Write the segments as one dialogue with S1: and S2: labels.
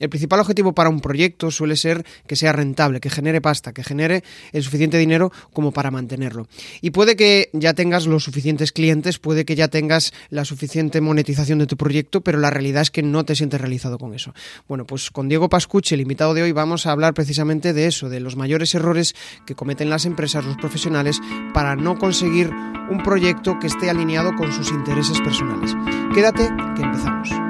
S1: El principal objetivo para un proyecto suele ser que sea rentable, que genere pasta, que genere el suficiente dinero como para mantenerlo. Y puede que ya tengas los suficientes clientes, puede que ya tengas la suficiente monetización de tu proyecto, pero la realidad es que no te sientes realizado con eso. Bueno, pues con Diego Pascucci, el invitado de hoy, vamos a hablar precisamente de eso, de los mayores errores que cometen las empresas, los profesionales, para no conseguir un proyecto que esté alineado con sus intereses personales. Quédate, que empezamos.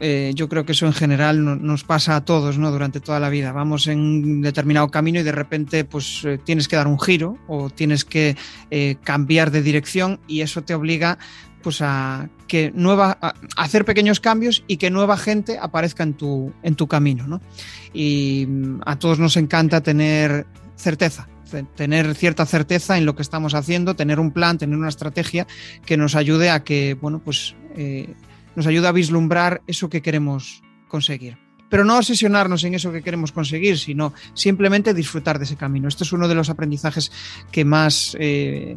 S1: eh, yo creo que eso en general nos pasa a todos, ¿no? Durante toda la vida. Vamos en un determinado camino y de repente, pues eh, tienes que dar un giro o tienes que eh, cambiar de dirección y eso te obliga, pues, a que nueva, hacer pequeños cambios y que nueva gente aparezca en tu, en tu camino, ¿no? Y mm, a todos nos encanta tener certeza, tener cierta certeza en lo que estamos haciendo, tener un plan, tener una estrategia que nos ayude a que, bueno, pues nos ayuda a vislumbrar eso que queremos conseguir. Pero no obsesionarnos en eso que queremos conseguir, sino simplemente disfrutar de ese camino. Esto es uno de los aprendizajes que más, eh,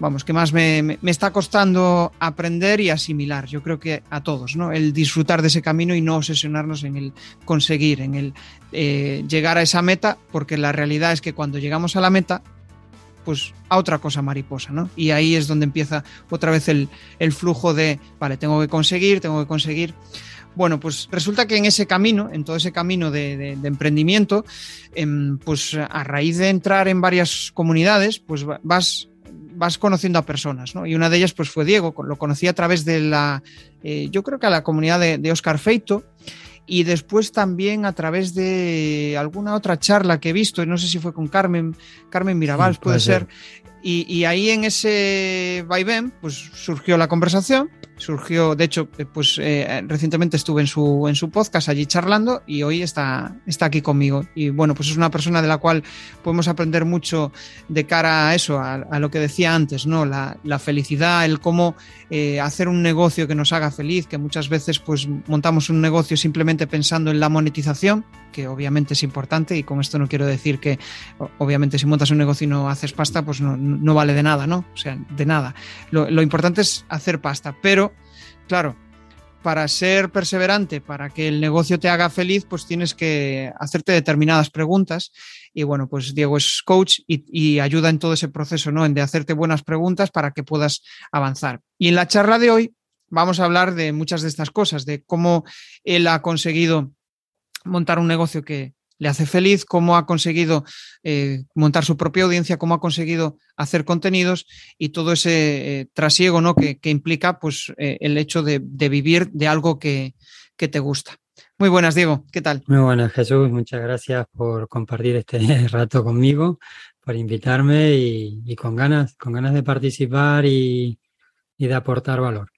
S1: vamos, que más me, está costando aprender y asimilar. Yo creo que a todos, ¿no? El disfrutar de ese camino y no obsesionarnos en el conseguir, en el eh, llegar a esa meta, porque la realidad es que cuando llegamos a la meta pues a otra cosa mariposa, ¿no? Y ahí es donde empieza otra vez el, flujo de, vale, tengo que conseguir, tengo que conseguir. Bueno, pues resulta que en ese camino, en todo ese camino de, emprendimiento, em, pues a raíz de entrar en varias comunidades, pues vas vas conociendo a personas, ¿no? Y una de ellas pues fue Diego, lo conocí a través de la, eh, yo creo que a la comunidad de Oscar Feito, y después también a través de alguna otra charla que he visto, no sé si fue con Carmen, Carmen Mirabal, puede, ser, y, ahí en ese vaivén, pues surgió la conversación, surgió, de hecho, eh, pues eh, recientemente estuve en su, en su podcast allí charlando y hoy está, está aquí conmigo. Y bueno, pues es una persona de la cual podemos aprender mucho de cara a eso, a, lo que decía antes, ¿no? La, felicidad, el cómo eh, hacer un negocio que nos haga feliz, que muchas veces pues montamos un negocio simplemente pensando en la monetización, que obviamente es importante y con esto no quiero decir que obviamente si montas un negocio y no haces pasta, pues no no vale de nada, ¿no? O sea, de nada. Lo, importante es hacer pasta, pero claro, para ser perseverante, para que el negocio te haga feliz, pues tienes que hacerte determinadas preguntas. Y bueno, pues Diego es coach y, ayuda en todo ese proceso, ¿no? En de hacerte buenas preguntas para que puedas avanzar. Y en la charla de hoy vamos a hablar de muchas de estas cosas, de cómo él ha conseguido montar un negocio que, le hace feliz, cómo ha conseguido eh, montar su propia audiencia, cómo ha conseguido hacer contenidos y todo ese eh, trasiego ¿no? que, implica pues, eh, el hecho de, vivir de algo que, te gusta. Muy buenas, Diego, ¿qué tal?
S2: Muy buenas, Jesús, muchas gracias por compartir este rato conmigo, por invitarme y, con, ganas, con ganas de participar y de aportar valor.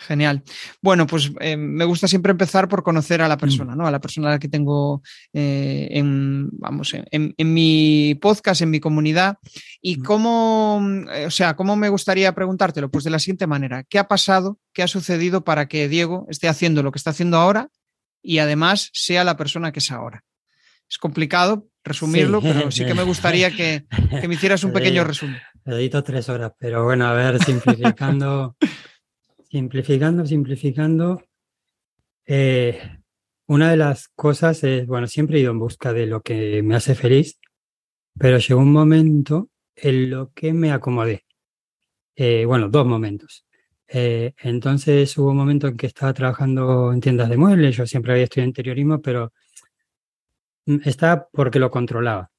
S1: Genial. Bueno, pues eh, me gusta siempre empezar por conocer a la mm. persona, ¿no? A la persona a la que tengo eh, en, vamos, en, mi podcast, en mi comunidad. Y mm. cómo, eh, o sea, cómo me gustaría preguntártelo, pues de la siguiente manera, ¿qué ha pasado, qué ha sucedido para que Diego esté haciendo lo que está haciendo ahora y además sea la persona que es ahora? Es complicado resumirlo, pero sí que me gustaría que, que me hicieras un pequeño resumen.
S2: Edito tres horas, pero bueno, a ver, simplificando. Simplificando, simplificando, eh, una de las cosas es, bueno, siempre he ido en busca de lo que me hace feliz, pero llegó un momento en lo que me acomodé. Eh, bueno, dos momentos. Eh, entonces hubo un momento en que estaba trabajando en tiendas de muebles, yo siempre había estudiado interiorismo, pero mm, estaba porque lo controlaba.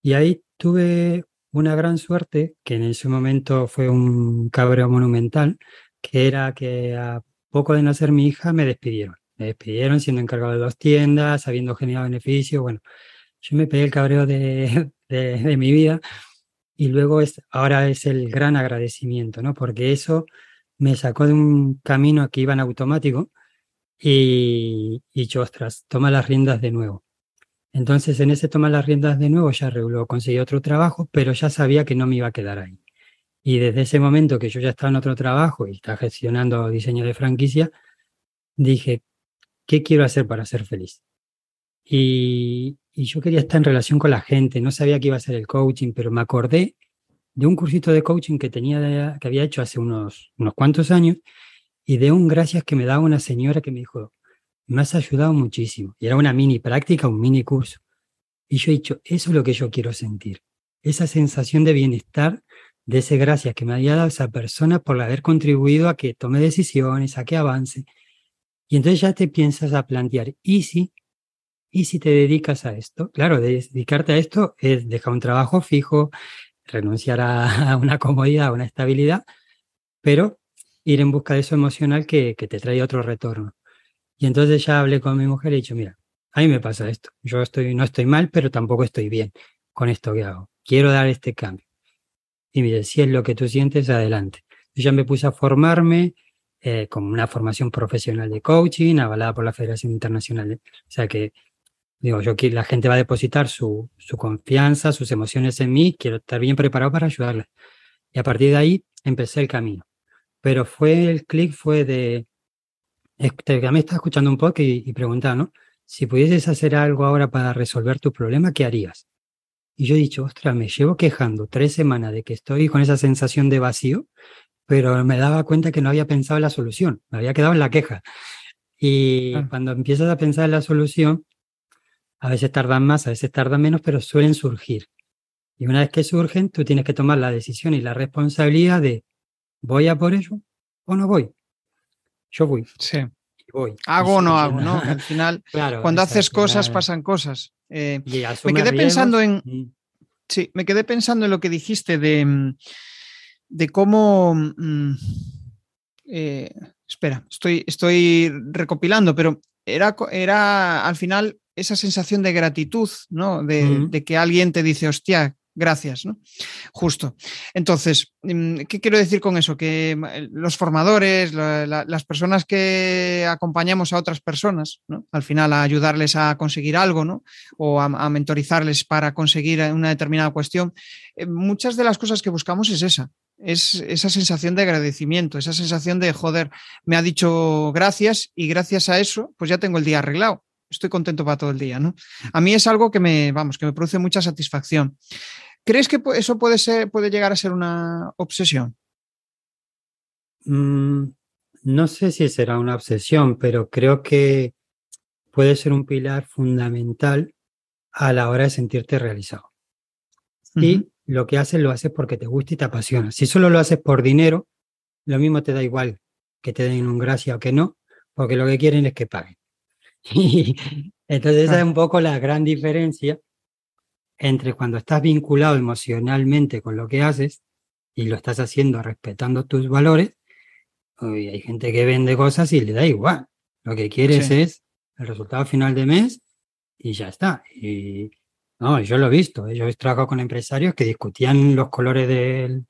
S2: Y ahí tuve una gran suerte, que en ese momento fue un cabreo monumental, que era que a poco de nacer mi hija me despidieron. Me despidieron siendo encargado de dos tiendas, habiendo generado beneficios. Bueno, yo me pegué el cabreo de, de, mi vida y luego es, ahora es el gran agradecimiento, ¿no? Porque eso me sacó de un camino que iba en automático Y, y yo, ostras, toma las riendas de nuevo. Entonces, en ese toma las riendas de nuevo, ya luego conseguí otro trabajo, pero ya sabía que no me iba a quedar ahí. Y desde ese momento que yo ya estaba en otro trabajo y estaba gestionando diseño de franquicia, dije, ¿qué quiero hacer para ser feliz? Y, y, yo quería estar en relación con la gente, no sabía que iba a ser el coaching, pero me acordé de un cursito de coaching que, tenía, que había hecho hace unos, unos cuantos años y de un gracias que me daba una señora que me dijo, me has ayudado muchísimo. Y era una mini práctica, un mini curso. Y yo he dicho, eso es lo que yo quiero sentir. Esa sensación de bienestar de ese gracias que me había dado esa persona por haber contribuido a que tome decisiones, a que avance. Y entonces ya te piensas a plantear, ¿y si? ¿Y si te dedicas a esto? Claro, dedicarte a esto es dejar un trabajo fijo, renunciar a una comodidad, a una estabilidad, pero ir en busca de eso emocional que, que te trae otro retorno. Y entonces ya hablé con mi mujer y he dicho, mira, a mí me pasa esto. Yo estoy, no estoy mal, pero tampoco estoy bien con esto que hago. Quiero dar este cambio. Y me dice, si es lo que tú sientes, adelante. Yo ya me puse a formarme eh, con una formación profesional de coaching, avalada por la Federación Internacional. o sea que, digo, yo la gente va a depositar su, su confianza, sus emociones en mí, quiero estar bien preparado para ayudarles. Y a partir de ahí empecé el camino. Pero fue el clic, fue de, este, me estás escuchando un poco y, y preguntaba. Si pudieses hacer algo ahora para resolver tu problema, ¿qué harías? Y yo he dicho, ostras, me llevo quejando tres semanas de que estoy con esa sensación de vacío, pero me daba cuenta que no había pensado en la solución, me había quedado en la queja. Y cuando empiezas a pensar en la solución, a veces tardan más, a veces tardan menos, pero suelen surgir. Y una vez que surgen, tú tienes que tomar la decisión y la responsabilidad de, ¿voy a por ello o no voy? Yo voy.
S1: Sí. Voy. Hago o no hago, ¿no? Al final, cuando haces cosas, pasan cosas. Eh, me quedé pensando en. Sí, me quedé pensando en lo que dijiste de, mm, de cómo. Mm, eh, espera, estoy, estoy recopilando, pero era, era al final esa sensación de gratitud, ¿no? De, de, que alguien te dice, hostia, gracias, ¿no? Justo. Entonces, mm, ¿qué quiero decir con eso? Que mm, los formadores, las personas que acompañamos a otras personas, ¿no? Al final a ayudarles a conseguir algo, ¿no? O a, mentorizarles para conseguir una determinada cuestión, eh, muchas de las cosas que buscamos es esa, es esa sensación de agradecimiento, esa sensación de, joder, me ha dicho gracias y gracias a eso, pues ya tengo el día arreglado. Estoy contento para todo el día, ¿no? A mí es algo que me, vamos, que me produce mucha satisfacción. ¿Crees que eso puede, ser, puede llegar a ser una obsesión?
S2: Mm, no sé si será una obsesión, pero creo que puede ser un pilar fundamental a la hora de sentirte realizado. Y lo que haces lo haces porque te gusta y te apasiona. Si solo lo haces por dinero, lo mismo te da igual que te den un gracia o que no, porque lo que quieren es que paguen. entonces esa es un poco la gran diferencia entre cuando estás vinculado emocionalmente con lo que haces y lo estás haciendo respetando tus valores, hay gente que vende cosas y le da igual. Lo que quieres es el resultado final de mes y ya está. Y no, yo lo he visto. Yo he trabajado con empresarios que discutían los colores de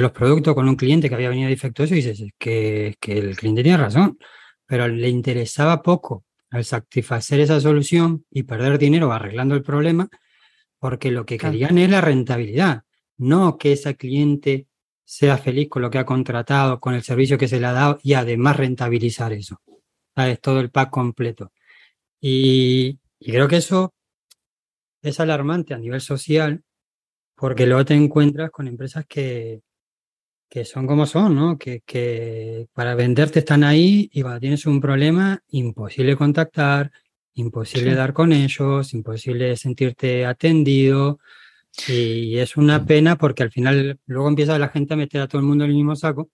S2: los productos con un cliente que había venido defectuoso y dices que, que el cliente tiene razón, pero le interesaba poco al satisfacer esa solución y perder dinero arreglando el problema porque lo que querían es la rentabilidad, no que ese cliente sea feliz con lo que ha contratado, con el servicio que se le ha dado y además rentabilizar eso. Es todo el pack completo. Y, creo que eso es alarmante a nivel social porque luego te encuentras con empresas que, que son como son, ¿no? Que, que, para venderte están ahí y cuando tienes un problema, imposible contactar, imposible dar con ellos, imposible sentirte atendido. Y es una pena porque al final luego empieza la gente a meter a todo el mundo en el mismo saco.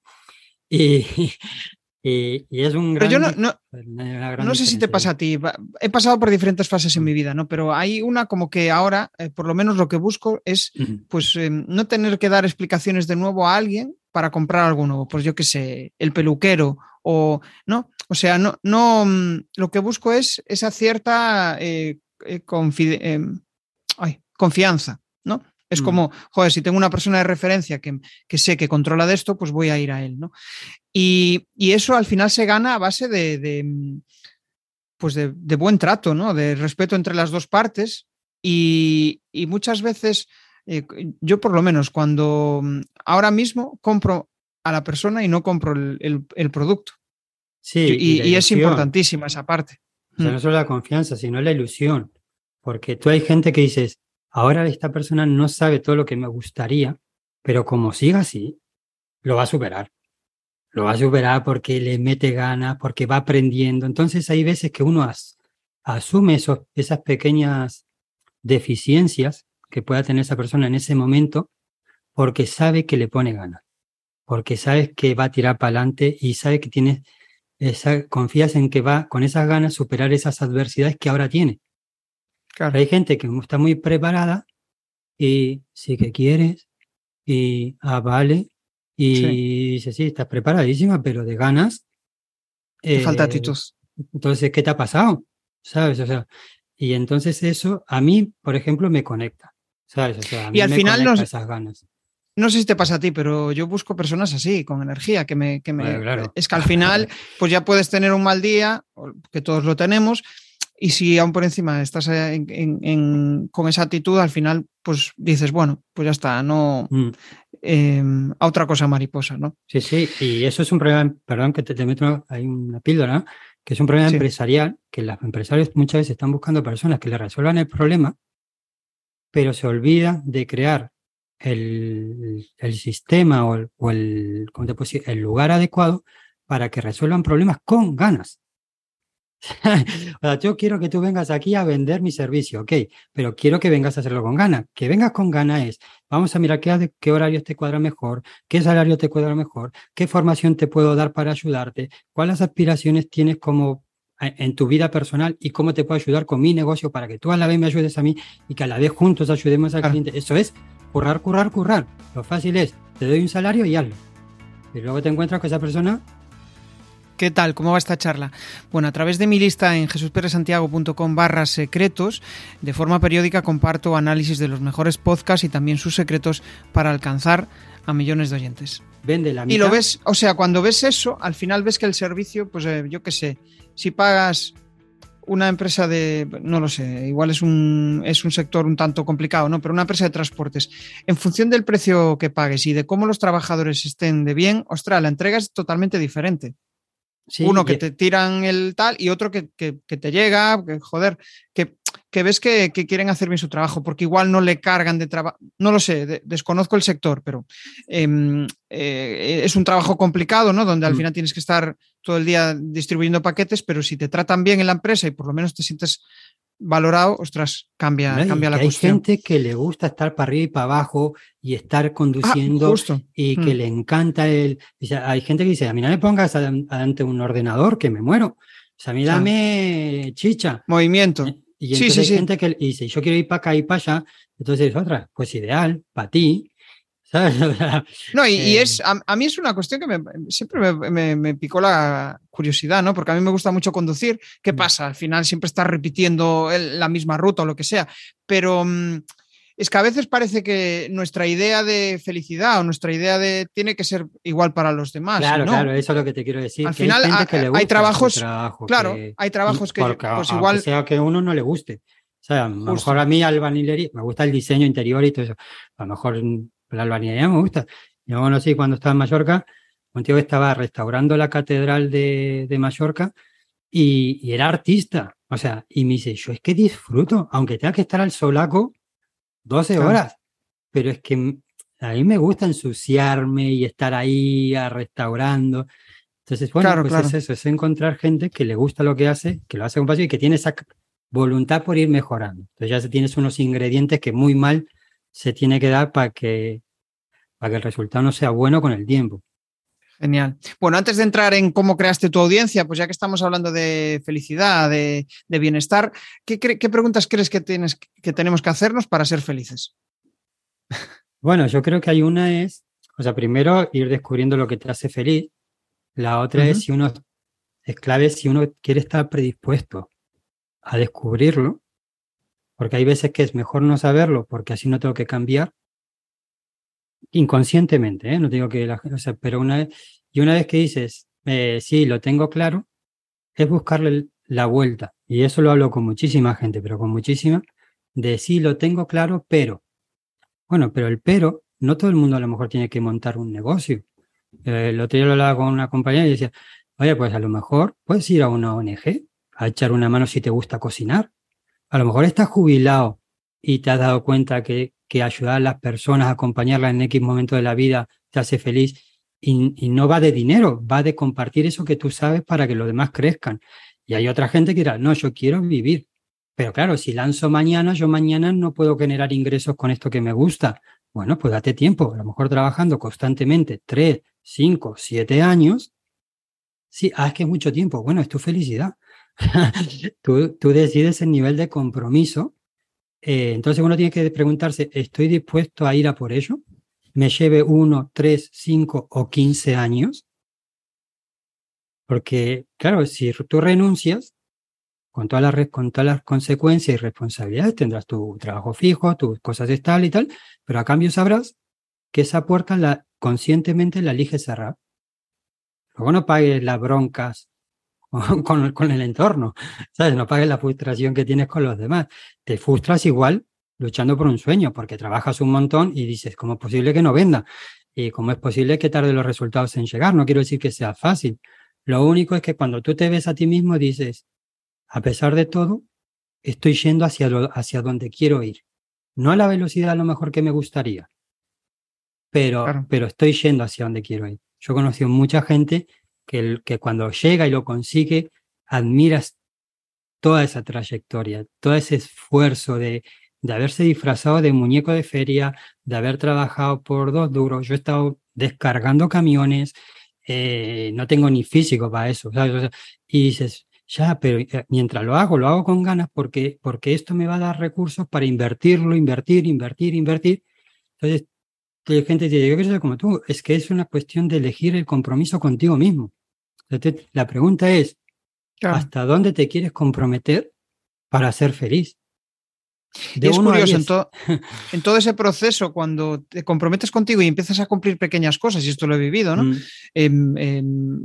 S2: Y, y, es un
S1: gran. Pero yo no, no, no sé si te pasa a ti. He pasado por diferentes fases en mi vida, ¿no? Pero hay una como que ahora, eh, por lo menos lo que busco es, pues, em, no tener que dar explicaciones de nuevo a alguien para comprar algo nuevo. Pues yo qué sé, el peluquero o no, o sea, no, no, mm, lo que busco es esa cierta eh, eh, em, confianza, ¿no? Es mm. como, joder, si tengo una persona de referencia que, que, sé que controla de esto, pues voy a ir a él, ¿no? Y, y eso al final se gana a base de, de pues de, de, buen trato, ¿no? De respeto entre las dos partes. Y, y muchas veces, eh, yo por lo menos, cuando mm, ahora mismo compro a la persona y no compro el, el, el producto.
S2: Sí,
S1: y, y es importantísima esa parte.
S2: O sea, no solo la confianza, sino la ilusión. Porque tú hay gente que dices, ahora esta persona no sabe todo lo que me gustaría, pero como siga así, lo va a superar. Lo va a superar porque le mete ganas, porque va aprendiendo. Entonces hay veces que uno as, asume esos, esas pequeñas deficiencias que pueda tener esa persona en ese momento porque sabe que le pone ganas, porque sabe que va a tirar para adelante y sabe que tiene esa, confías en que va con esas ganas superar esas adversidades que ahora tiene. Claro. Hay gente que está muy preparada y sí que quieres y ah, vale y sí. dice, sí, estás preparadísima, pero de ganas.
S1: Te eh, falta actitud.
S2: Entonces, ¿qué te ha pasado? ¿Sabes? O sea, y entonces eso a mí, por ejemplo, me conecta. ¿Sabes? O sea, a mí
S1: y al
S2: me
S1: final nos,
S2: esas ganas.
S1: No sé si te pasa a ti, pero yo busco personas así, con energía, que me... Que me
S2: Bueno, claro.
S1: Es que al final, pues ya puedes tener un mal día, que todos lo tenemos, y si aún por encima estás en, en, en, con esa actitud, al final, pues dices, bueno, pues ya está, no
S2: Mm.
S1: eh, a otra cosa mariposa, ¿no?
S2: Sí, sí, y eso es un problema, perdón que te, te meto hay una píldora, que es un problema
S1: Sí.
S2: empresarial, que los empresarios muchas veces están buscando personas que le resuelvan el problema, pero se olvidan de crear el, el sistema o el, o el, ¿cómo te puedo decir? el lugar adecuado para que resuelvan problemas con ganas. o sea, yo quiero que tú vengas aquí a vender mi servicio, ok, pero quiero que vengas a hacerlo con ganas. Que vengas con ganas es, vamos a mirar qué, qué horarios te cuadra mejor, qué salario te cuadra mejor, qué formación te puedo dar para ayudarte, cuáles aspiraciones tienes como en tu vida personal y cómo te puedo ayudar con mi negocio para que tú a la vez me ayudes a mí y que a la vez juntos ayudemos al cliente. Eso es currar, currar, currar. Lo fácil es, te doy un salario y hazlo. Y luego te encuentras con esa persona
S1: ¿Qué tal? ¿Cómo va esta charla? Bueno, a través de mi lista en jesusperesantiago.com barra secretos, de forma periódica comparto análisis de los mejores podcasts y también sus secretos para alcanzar a millones de oyentes.
S2: vende la mitad.
S1: Y lo ves, o sea, cuando ves eso, al final ves que el servicio, pues eh, yo qué sé, si pagas una empresa de, no lo sé, igual es un, es un sector un tanto complicado, ¿no? Pero una empresa de transportes, en función del precio que pagues y de cómo los trabajadores estén de bien, ostras, la entrega es totalmente diferente.
S2: Sí,
S1: Uno que te tiran el tal y otro que, que- que te llega, que joder, que, que ves que, que quieren hacer bien su trabajo, porque igual no le cargan de trabajo, no lo sé, de- desconozco el sector, pero em, eh, es un trabajo complicado, ¿no? Donde al
S2: Mm.
S1: final tienes que estar todo el día distribuyendo paquetes, pero si te tratan bien en la empresa y por lo menos te sientes valorado, ostras, cambia,
S2: ¿no? Y
S1: cambia la
S2: hay
S1: cuestión.
S2: gente que le gusta estar para arriba y para abajo y estar
S1: Ah,
S2: conduciendo y que
S1: Mm.
S2: le encanta el... dice, hay gente que dice, a mí no me pongas ante un ordenador que me muero. O sea, a mí dame chicha.
S1: Movimiento.
S2: Y
S1: Sí,
S2: entonces
S1: sí,
S2: hay
S1: sí.
S2: gente que dice, yo quiero ir para acá y para allá. Entonces es otra, pues ideal, para ti.
S1: No, y, y
S2: Eh,
S1: es a, a mí es una cuestión que me, siempre me, me- me picó la curiosidad, ¿no? Porque a mí me gusta mucho conducir. ¿Qué
S2: Mm.
S1: pasa? Al final siempre estás repitiendo el- la misma ruta o lo que sea. Pero mm, es que a veces parece que nuestra idea de felicidad o nuestra idea de tiene que ser igual para los demás.
S2: claro,
S1: no.
S2: claro, eso es lo que te quiero decir.
S1: Al
S2: que
S1: final,
S2: hay, que le
S1: hay trabajos-
S2: trabajo,
S1: Claro,
S2: que-
S1: hay trabajos que
S2: porque,
S1: pues igual
S2: sea que uno no le guste. O sea, a lo mejor a mí albañilería, me gusta el diseño interior y todo eso. A lo mejor la albañilería me gusta. Yo conocí cuando estaba en Mallorca, un tío que estaba restaurando la catedral de, de Mallorca y, y era artista. O sea, y me dice, yo es que disfruto, aunque tenga que estar al solaco 12
S1: Claro.
S2: horas, pero es que a mí me gusta ensuciarme y estar ahí a restaurando. Entonces, bueno,
S1: Claro,
S2: pues
S1: claro.
S2: es eso, es encontrar gente que le gusta lo que hace, que lo hace con pasión y que tiene esa voluntad por ir mejorando. Entonces ya tienes unos ingredientes que muy mal se tiene que dar para que, para que el resultado no sea bueno con el tiempo.
S1: Genial. Bueno, antes de entrar en cómo creaste tu audiencia, pues ya que estamos hablando de felicidad, de, de bienestar, ¿qué, qué preguntas crees que, tienes, que tenemos que hacernos para ser felices?
S2: Bueno, yo creo que hay una es, o sea, primero ir descubriendo lo que te hace feliz. La otra es si uno, es clave si uno quiere estar predispuesto a descubrirlo, porque hay veces que es mejor no saberlo porque así no tengo que cambiar, inconscientemente, ¿eh? no digo que la o sea, pero una vez, y una vez que dices, eh, sí, lo tengo claro, es buscarle la vuelta. Y eso lo hablo con muchísima gente, pero con muchísima, de sí, lo tengo claro, pero. Bueno, pero el pero, no todo el mundo a lo mejor tiene que montar un negocio. Eh, el otro día lo hablaba con una compañera y decía, oye, pues a lo mejor puedes ir a una ONG a echar una mano si te gusta cocinar. A lo mejor estás jubilado y te has dado cuenta que, ayudar a las personas, acompañarlas en X momento de la vida te hace feliz y, no va de dinero, va de compartir eso que tú sabes para que los demás crezcan. Y hay otra gente que dirá, no, yo quiero vivir. Pero claro, si lanzo mañana, yo mañana no puedo generar ingresos con esto que me gusta. Bueno, pues date tiempo, a lo mejor trabajando constantemente tres, cinco, siete años. Sí, ah, es que es mucho tiempo. Bueno, es tu felicidad. tú, decides el nivel de compromiso. Eh, entonces uno tiene que preguntarse, ¿estoy dispuesto a ir a por ello? me lleve uno, tres, cinco o quince años. Porque, claro, si tú renuncias, con todas las, con todas las consecuencias y responsabilidades, tendrás tu trabajo fijo, tus cosas estables y tal, pero a cambio sabrás que esa puerta la, conscientemente la eliges cerrar. Luego no pagues las broncas con, con, el entorno, ¿sabes? No pagues la frustración que tienes con los demás. Te frustras igual luchando por un sueño, porque trabajas un montón y dices, ¿cómo es posible que no venda? Y cómo es posible que tarde los resultados en llegar. No quiero decir que sea fácil. Lo único es que cuando tú te ves a ti mismo dices, a pesar de todo, estoy yendo hacia, hacia donde quiero ir. No a la velocidad a lo mejor que me gustaría, pero, pero estoy yendo hacia donde quiero ir. Yo he conocido mucha gente que, que cuando llega y lo consigue, admiras toda esa trayectoria, todo ese esfuerzo de, de haberse disfrazado de muñeco de feria, de haber trabajado por dos duros. Yo he estado descargando camiones, eh, no tengo ni físico para eso. y dices, ya, pero eh, mientras lo hago, lo hago con ganas porque, porque esto me va a dar recursos para invertirlo, invertir, invertir, invertir. Entonces, la gente dice, yo quiero ser como tú. Es que es una cuestión de elegir el compromiso contigo mismo. La pregunta es, ¿hasta dónde te quieres comprometer para ser feliz?
S1: y es curioso, en, todo ese proceso, cuando te comprometes contigo y empiezas a cumplir pequeñas cosas, y esto lo he vivido, ¿no? Mm. Em, em,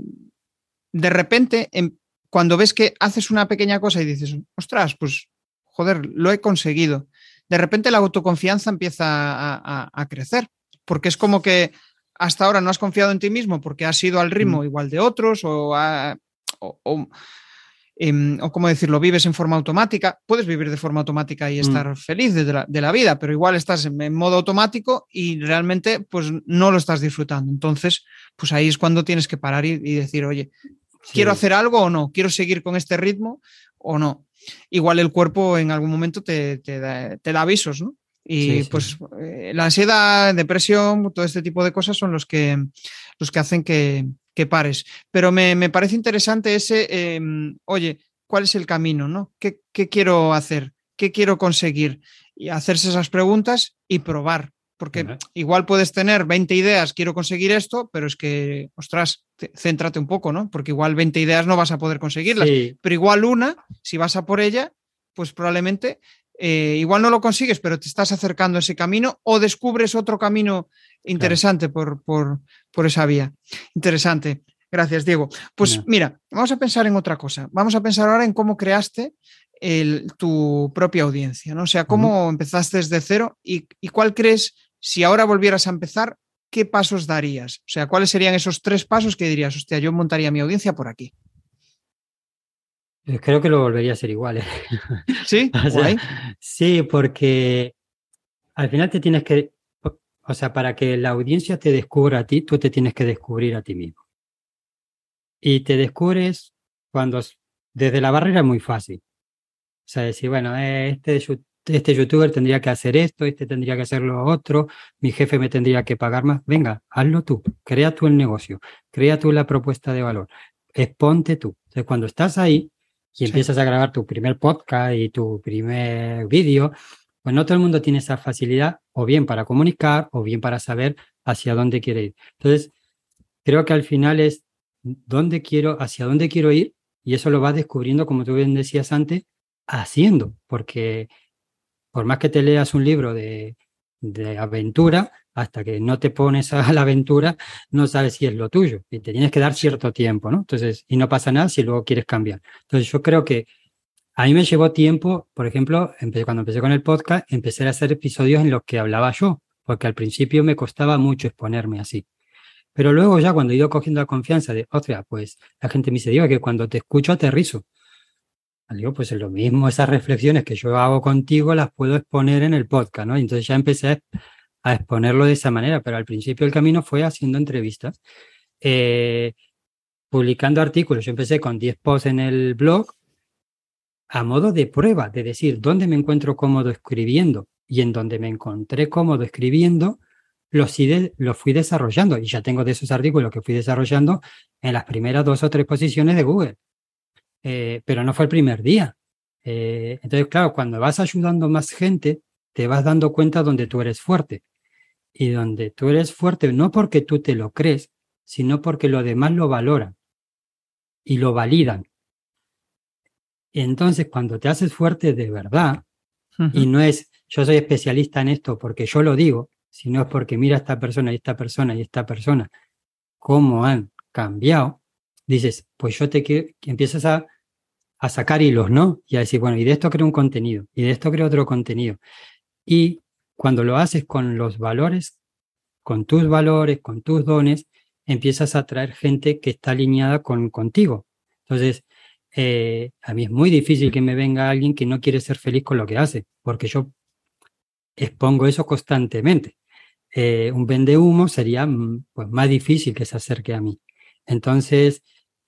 S1: de repente, em, cuando ves que haces una pequeña cosa y dices, ostras, pues, joder, lo he conseguido, de repente la autoconfianza empieza a, crecer, porque es como que hasta ahora no has confiado en ti mismo porque has ido al ritmo mm. igual de otros o, o Em, o cómo decirlo, vives en forma automática, puedes vivir de forma automática y mm. estar feliz de la, vida, pero igual estás en, modo automático y realmente pues no lo estás disfrutando. Entonces, pues ahí es cuando tienes que parar y, decir, oye, ¿quiero hacer algo o no? ¿Quiero seguir con este ritmo o no? Igual el cuerpo en algún momento te, da, avisos, ¿no? Y pues eh, la ansiedad, depresión, todo este tipo de cosas son los que, los que hacen que, que pares. Pero me, parece interesante ese, em, oye, ¿cuál es el camino? ¿no? ¿Qué, quiero hacer? ¿Qué quiero conseguir? Y hacerse esas preguntas y probar. Porque igual puedes tener 20 ideas, quiero conseguir esto, pero es que, ostras, céntrate un poco, ¿no? Porque igual 20 ideas no vas a poder conseguirlas. Pero igual una, si vas a por ella, pues probablemente eh, igual no lo consigues, pero te estás acercando a ese camino o descubres otro camino interesante por, por, por, esa vía. Interesante. Gracias, Diego. Pues mira, vamos a pensar en otra cosa. Vamos a pensar ahora en cómo creaste el, tu propia audiencia, ¿no? O sea, cómo empezaste desde cero y, y cuál crees, si ahora volvieras a empezar, qué pasos darías? O sea, ¿cuáles serían esos tres pasos que dirías, hostia, yo montaría mi audiencia por aquí?
S2: Eh, creo que lo volvería a ser igual. ¿eh?
S1: Sí,
S2: sí, porque al final te tienes que, o sea, para que la audiencia te descubra a ti, tú te tienes que descubrir a ti mismo. Y te descubres cuando desde la barrera es muy fácil. O sea, decir, bueno, eh, este, este youtuber tendría que hacer esto, este tendría que hacer lo otro, mi jefe me tendría que pagar más. Venga, hazlo tú, crea tú el negocio, crea tú la propuesta de valor, exponte tú. Entonces, cuando estás ahí, y empiezas a grabar tu primer podcast y tu primer vídeo, pues no todo el mundo tiene esa facilidad o bien para comunicar o bien para saber hacia dónde quiere ir. Entonces, creo que al final es dónde quiero, hacia dónde quiero ir y eso lo vas descubriendo, como tú bien decías antes, haciendo, porque por más que te leas un libro de, de aventura, hasta que no te pones a la aventura, no sabes si es lo tuyo y te tienes que dar cierto tiempo, ¿no? Entonces, y no pasa nada si luego quieres cambiar. Entonces, yo creo que a mí me llevó tiempo, por ejemplo, cuando empecé con el podcast, empecé a hacer episodios en los que hablaba yo, porque al principio me costaba mucho exponerme así. Pero luego ya cuando he ido cogiendo la confianza de, ostras, pues la gente me dice, digo que cuando te escucho aterrizo. Digo, pues es lo mismo, esas reflexiones que yo hago contigo las puedo exponer en el podcast, ¿no? entonces ya empecé a exponerlo de esa manera, pero al principio el camino fue haciendo entrevistas, eh, publicando artículos. Yo empecé con 10 posts en el blog a modo de prueba, de decir dónde me encuentro cómodo escribiendo y en donde me encontré cómodo escribiendo, lo, fui desarrollando y ya tengo de esos artículos que fui desarrollando en las primeras dos o tres posiciones de Google. Eh, pero no fue el primer día. Eh, entonces, claro, cuando vas ayudando más gente, te vas dando cuenta donde tú eres fuerte. Y donde tú eres fuerte no porque tú te lo crees, sino porque los demás lo valoran y lo validan. Entonces, cuando te haces fuerte de verdad, y no es yo soy especialista en esto porque yo lo digo, sino es porque mira a esta persona y esta persona y esta persona, cómo han cambiado, dices, pues yo te quiero, que empiezas a a sacar hilos, ¿no? Y a decir, bueno, y de esto creo un contenido, y de esto creo otro contenido. Y cuando lo haces con los valores, con tus valores, con tus dones, empiezas a atraer gente que está alineada con contigo. Entonces, eh, a mí es muy difícil que me venga alguien que no quiere ser feliz con lo que hace, porque yo expongo eso constantemente. Eh, un vende humo sería mm, pues, más difícil que se acerque a mí. Entonces,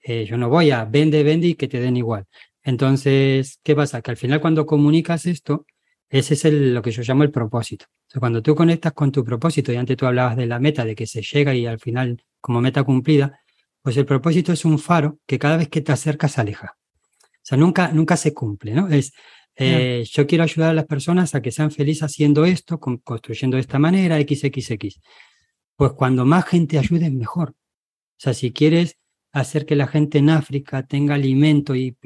S2: eh, yo no voy a vende, vende y que te den igual. Entonces, ¿qué pasa? Que al final cuando comunicas esto, ese es lo que yo llamo el propósito. cuando tú conectas con tu propósito, y antes tú hablabas de la meta, de que se llega y al final como meta cumplida, pues el propósito es un faro que cada vez que te acercas se aleja. O sea, nunca, nunca se cumple, ¿no? Es, eh, yo quiero ayudar a las personas a que sean felices haciendo esto, construyendo de esta manera, XXX. Pues cuando más gente ayude, mejor. O sea, si quieres hacer que la gente en África tenga alimento y,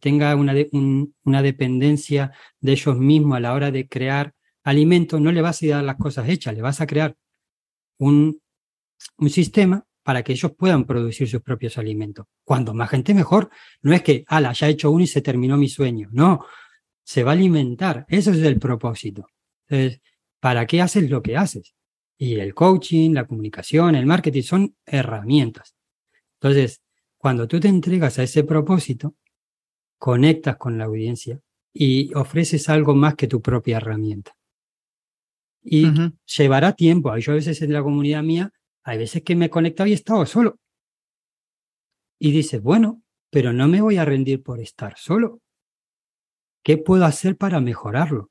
S2: tenga una, una, dependencia de ellos mismos a la hora de crear alimento, no le vas a dar las cosas hechas, le vas a crear un, un sistema para que ellos puedan producir sus propios alimentos. Cuando más gente mejor. No es que, ala, ya he hecho uno y se terminó mi sueño. No, se va a alimentar. Eso es el propósito. Entonces, ¿para qué haces lo que haces? Y el coaching, la comunicación, el marketing son herramientas. Entonces, cuando tú te entregas a ese propósito, conectas con la audiencia y ofreces algo más que tu propia herramienta. Y llevará tiempo. Yo a veces en la comunidad mía, hay veces que me he conectado y he estado solo. Y dices, bueno, pero no me voy a rendir por estar solo. ¿Qué puedo hacer para mejorarlo?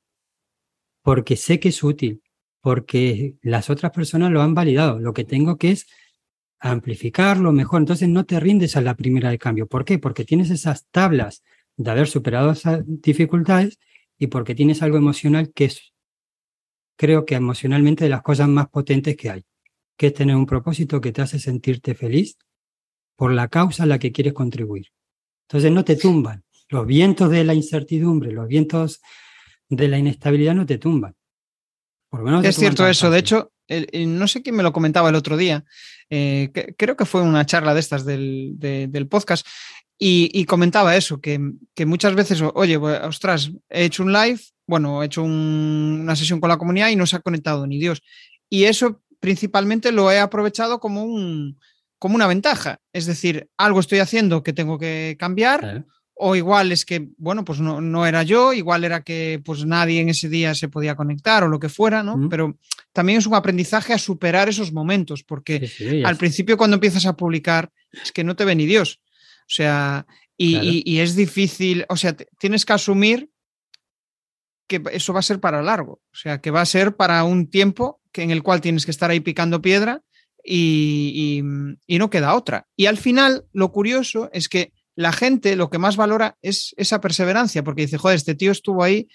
S2: Porque sé que es útil, porque las otras personas lo han validado. Lo que tengo que es amplificarlo mejor. Entonces no te rindes a la primera de cambio. ¿Por qué? Porque tienes esas tablas de haber superado esas dificultades y porque tienes algo emocional que es, creo que emocionalmente, de las cosas más potentes que hay, que es tener un propósito que te hace sentirte feliz por la causa a la que quieres contribuir. Entonces no te tumban. Los vientos de la incertidumbre, los vientos de la inestabilidad no te tumban.
S1: es cierto eso. De hecho, no sé quién me lo comentaba el otro día, eh, creo que fue una charla de estas del, podcast, y, comentaba eso, que, muchas veces, oye, pues, ostras, he hecho un live, bueno, he hecho una sesión con la comunidad y no se ha conectado ni Dios. Y eso principalmente lo he aprovechado como, un, como una ventaja. Es decir, algo estoy haciendo que tengo que cambiar o igual es que, bueno, pues no, no, era yo, igual era que pues nadie en ese día se podía conectar o lo que fuera, ¿no? Pero también es un aprendizaje a superar esos momentos, porque al principio cuando empiezas a publicar es que no te ve ni Dios. O sea, y, es difícil, o sea, tienes que asumir que eso va a ser para largo, o sea, que va a ser para un tiempo que, en el cual tienes que estar ahí picando piedra y, y no queda otra. Y al final, lo curioso es que la gente lo que más valora es esa perseverancia, porque dice, joder, este tío estuvo ahí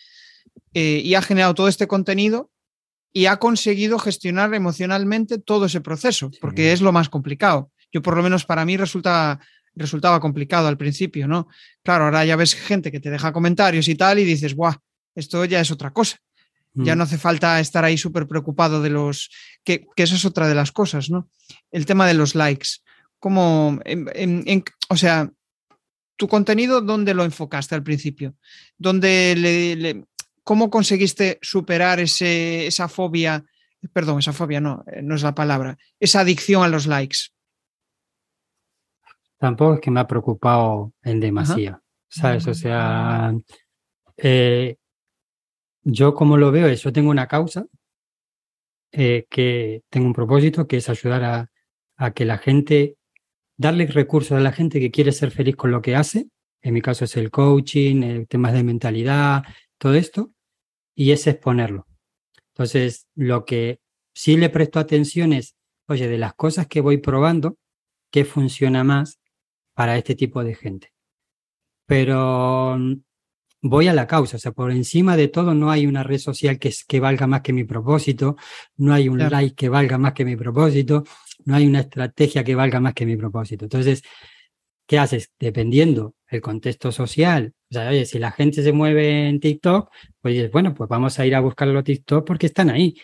S1: eh, y ha generado todo este contenido y ha conseguido gestionar emocionalmente todo ese proceso, porque es lo más complicado. Yo por lo menos para mí resulta, resultaba complicado al principio, ¿no? Claro, ahora ya ves gente que te deja comentarios y tal y dices, guau, esto ya es otra cosa. Ya
S2: Mm.
S1: no hace falta estar ahí súper preocupado de los... Que, que eso es otra de las cosas, ¿no? El tema de los likes. ¿Cómo, en- en- en- o sea, tu contenido, ¿dónde lo enfocaste al principio? ¿Dónde le, le- ¿Cómo conseguiste superar ese, esa fobia? Perdón, esa fobia no, eh, no es la palabra. Esa adicción a los likes.
S2: Tampoco es que me ha preocupado en demasía, ¿sabes? O sea, eh, yo como lo veo es, yo tengo una causa, eh, que tengo un propósito, que es ayudar a, a que la gente, darle recursos a la gente que quiere ser feliz con lo que hace. En mi caso es el coaching, eh, temas de mentalidad, todo esto, y es exponerlo. Entonces, lo que sí le presto atención es, oye, de las cosas que voy probando, ¿qué funciona más para este tipo de gente? Pero mm, voy a la causa, o sea, por encima de todo no hay una red social que valga más que mi propósito, no hay un
S1: Claro.
S2: like que valga más que mi propósito, no hay una estrategia que valga más que mi propósito. Entonces, ¿qué haces? Dependiendo el contexto social, o sea, oye, si la gente se mueve en TikTok, pues dices, bueno, pues vamos a ir a buscarlo a TikTok porque están ahí,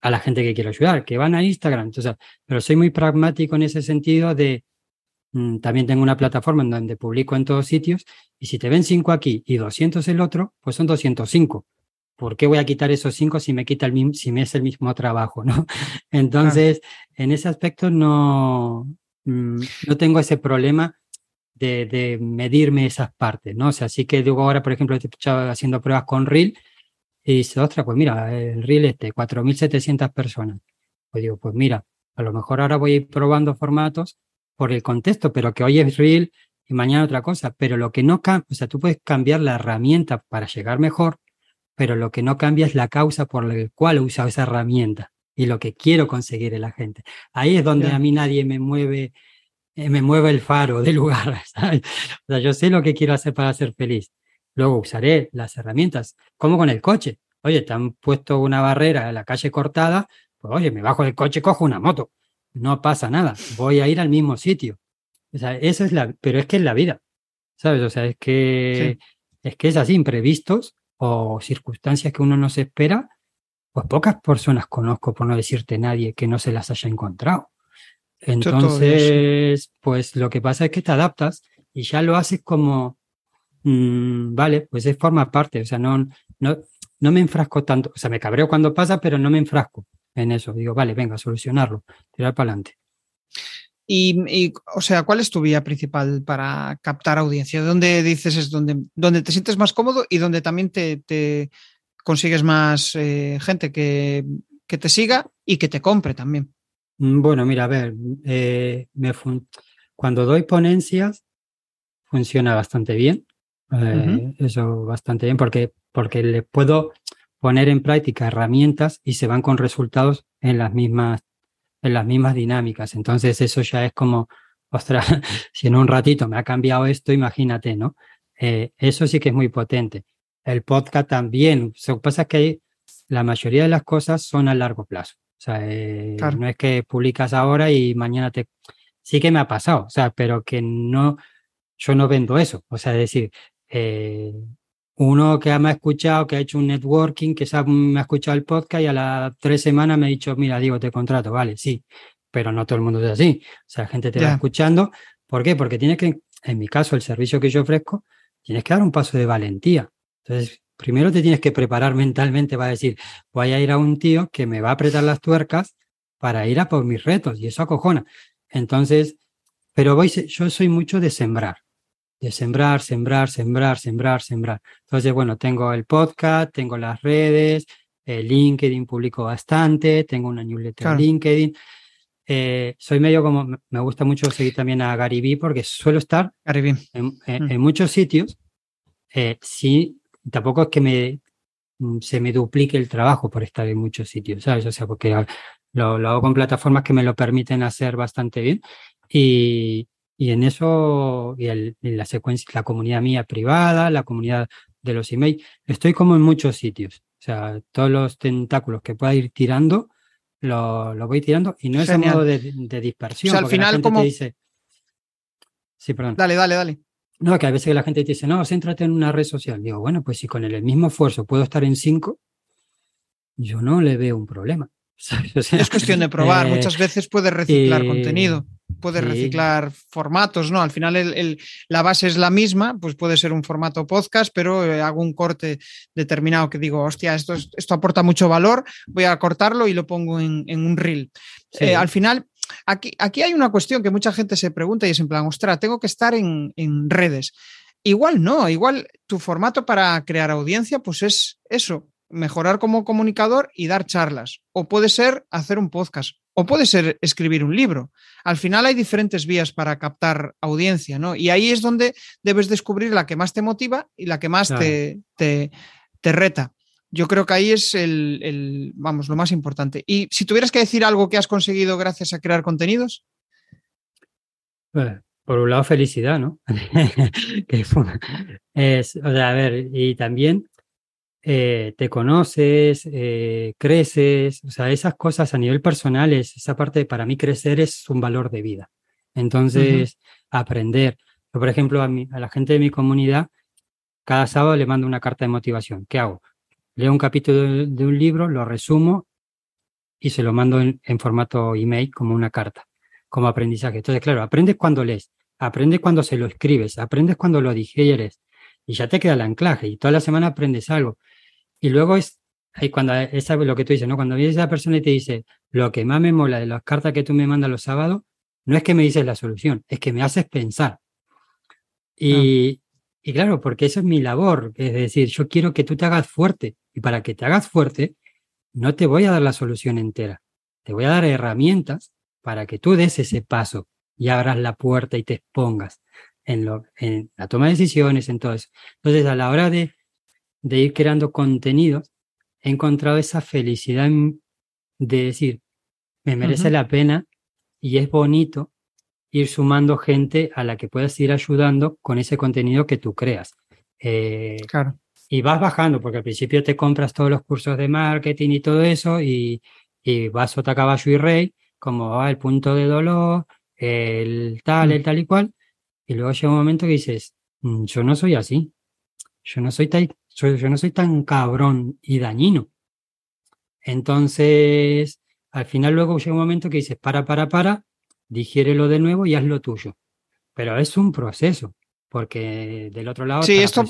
S2: a la gente que quiero ayudar, que van a Instagram. Entonces, pero soy muy pragmático en ese sentido de, mm, también tengo una plataforma en donde publico en todos sitios y si te ven 5 aquí y 200 el otro, pues son 205. ¿Por qué voy a quitar esos 5 si me quita el mismo, si me es el mismo trabajo, no? Entonces, en ese aspecto no, mm, no tengo ese problema de, de medirme esas partes, ¿no? O sea, sí que digo ahora, por ejemplo, estoy haciendo pruebas con Reel y dice, ostras, pues mira, el Reel este, 4.700 personas. Pues digo, pues mira, a lo mejor ahora voy a ir probando formatos por el contexto, pero que hoy es Reel y mañana otra cosa. Pero lo que no cambia, o sea, tú puedes cambiar la herramienta para llegar mejor, pero lo que no cambia es la causa por la cual he usado esa herramienta y lo que quiero conseguir en la gente. Ahí es donde a mí nadie me mueve, eh, me mueve el faro del lugar. ¿sabes? O sea, yo sé lo que quiero hacer para ser feliz. Luego usaré las herramientas, como con el coche. Oye, te han puesto una barrera en la calle cortada, pues oye, me bajo del coche, cojo una moto. No pasa nada, voy a ir al mismo sitio. O sea, eso es la, pero es que es la vida, ¿sabes? O sea, es que es que es así, imprevistos o circunstancias que uno no se espera, pues pocas personas conozco, por no decirte nadie, que no se las haya encontrado. Entonces, pues lo que pasa es que te adaptas y ya lo haces como, mm, vale, pues es forma parte, o sea, no, no, no me enfrasco tanto, o sea, me cabreo cuando pasa, pero no me enfrasco en eso. Digo, vale, venga, solucionarlo, tirar para adelante.
S1: Y, y, o sea, ¿cuál es tu vía principal para captar audiencia? ¿Dónde dices es donde, donde te sientes más cómodo y donde también te, te consigues más eh, gente que, que, te siga y que te compre también?
S2: Mm, Bueno, mira, a ver, eh, me cuando doy ponencias funciona bastante bien. Eh, uh -huh. Eso bastante bien porque, porque le puedo poner en práctica herramientas y se van con resultados en las mismas en las mismas dinámicas. Entonces eso ya es como, ostras, si en un ratito me ha cambiado esto, imagínate, ¿no? Eh, eso sí que es muy potente. El podcast también. Lo que pasa es que la mayoría de las cosas son a largo plazo. O sea, eh, claro. no es que publicas ahora y mañana te... Sí que me ha pasado, o sea, pero que no, yo no vendo eso. O sea, es decir, eh, uno que me ha escuchado, que ha hecho un networking, que me ha escuchado el podcast y a las tres semanas me ha dicho, mira, digo, te contrato, vale, sí, pero no todo el mundo es así. O sea, la gente te yeah. va escuchando. ¿Por qué? Porque tienes que, en mi caso, el servicio que yo ofrezco, tienes que dar un paso de valentía. Entonces, primero te tienes que preparar mentalmente para decir, voy a ir a un tío que me va a apretar las tuercas para ir a por mis retos y eso acojona. Entonces, pero voy, yo soy mucho de sembrar de sembrar, sembrar, sembrar, sembrar, sembrar. Entonces, bueno, tengo el podcast, tengo las redes, el LinkedIn publico bastante, tengo una newsletter claro. LinkedIn. Eh, soy medio como, me gusta mucho seguir también a Gary Vee porque suelo estar
S1: Gary
S2: en, en, mm. en, muchos sitios. Eh, sí, tampoco es que me, se me duplique el trabajo por estar en muchos sitios, ¿sabes? O sea, porque lo, lo hago con plataformas que me lo permiten hacer bastante bien. Y, y en eso, y el, en la secuencia, la comunidad mía privada, la comunidad de los emails, estoy como en muchos sitios. O sea, todos los tentáculos que pueda ir tirando, lo, lo voy tirando y no es a modo de, de, dispersión.
S1: O sea, al final, como.
S2: Te dice... Sí, perdón.
S1: Dale, dale, dale.
S2: No, que a veces la gente te dice, no, céntrate en una red social. Digo, bueno, pues si con el mismo esfuerzo puedo estar en cinco, yo no le veo un problema.
S1: es cuestión de probar. Eh, Muchas veces puedes reciclar contenido, puedes reciclar formatos, ¿no? Al final el, la base es la misma, pues puede ser un formato podcast, pero eh, hago un corte determinado que digo, hostia, esto, esto aporta mucho valor, voy a cortarlo y lo pongo en, un reel. Eh, al final, aquí, aquí hay una cuestión que mucha gente se pregunta y es en plan, ostras, tengo que estar en, en redes. Igual no, igual tu formato para crear audiencia, pues es eso, mejorar como comunicador y dar charlas. O puede ser hacer un podcast. O puede ser escribir un libro. Al final hay diferentes vías para captar audiencia, ¿no? Y ahí es donde debes descubrir la que más te motiva y la que más te, te, reta. Yo creo que ahí es el, vamos, lo más importante. Y si tuvieras que decir algo que has conseguido gracias a crear contenidos.
S2: Por un lado, felicidad, ¿no? es, o sea, a ver, y también eh, te conoces, eh, creces, o sea, esas cosas a nivel personal, es, esa parte para mí crecer es un valor de vida. Entonces, aprender. Yo, por ejemplo, a, a la gente de mi comunidad, cada sábado le mando una carta de motivación. ¿Qué hago? Leo un capítulo de, un libro, lo resumo y se lo mando en, en formato email como una carta, como aprendizaje. Entonces, claro, aprendes cuando lees, aprendes cuando se lo escribes, aprendes cuando lo digieres y ya te queda el anclaje y toda la semana aprendes algo. Y luego es ahí cuando esa lo que tú dices, ¿no? Cuando viene esa persona y te dice, lo que más me mola de las cartas que tú me mandas los sábados, no es que me dices la solución, es que me haces pensar. Y, ah. y claro, porque eso es mi labor, es decir, yo quiero que tú te hagas fuerte. Y para que te hagas fuerte, no te voy a dar la solución entera. Te voy a dar herramientas para que tú des ese paso y abras la puerta y te expongas en, lo, en la toma de decisiones, en todo eso. Entonces, a la hora de de ir creando contenidos, he encontrado esa felicidad de decir, me merece la pena y es bonito ir sumando gente a la que puedas ir ayudando con ese contenido que tú creas. Eh, claro. Y vas bajando, porque al principio te compras todos los cursos de marketing y todo eso, y, y vas a caballo y rey, como va el punto de dolor, el tal, el mm. tal y cual, y luego llega un momento que dices, mm, yo no soy así, yo no soy tal, yo no soy tan cabrón y dañino. Entonces, al final luego llega un momento que dices, para, para, para, digiérelo de nuevo y haz lo tuyo. Pero es un proceso, porque del otro lado...
S1: Sí, esto,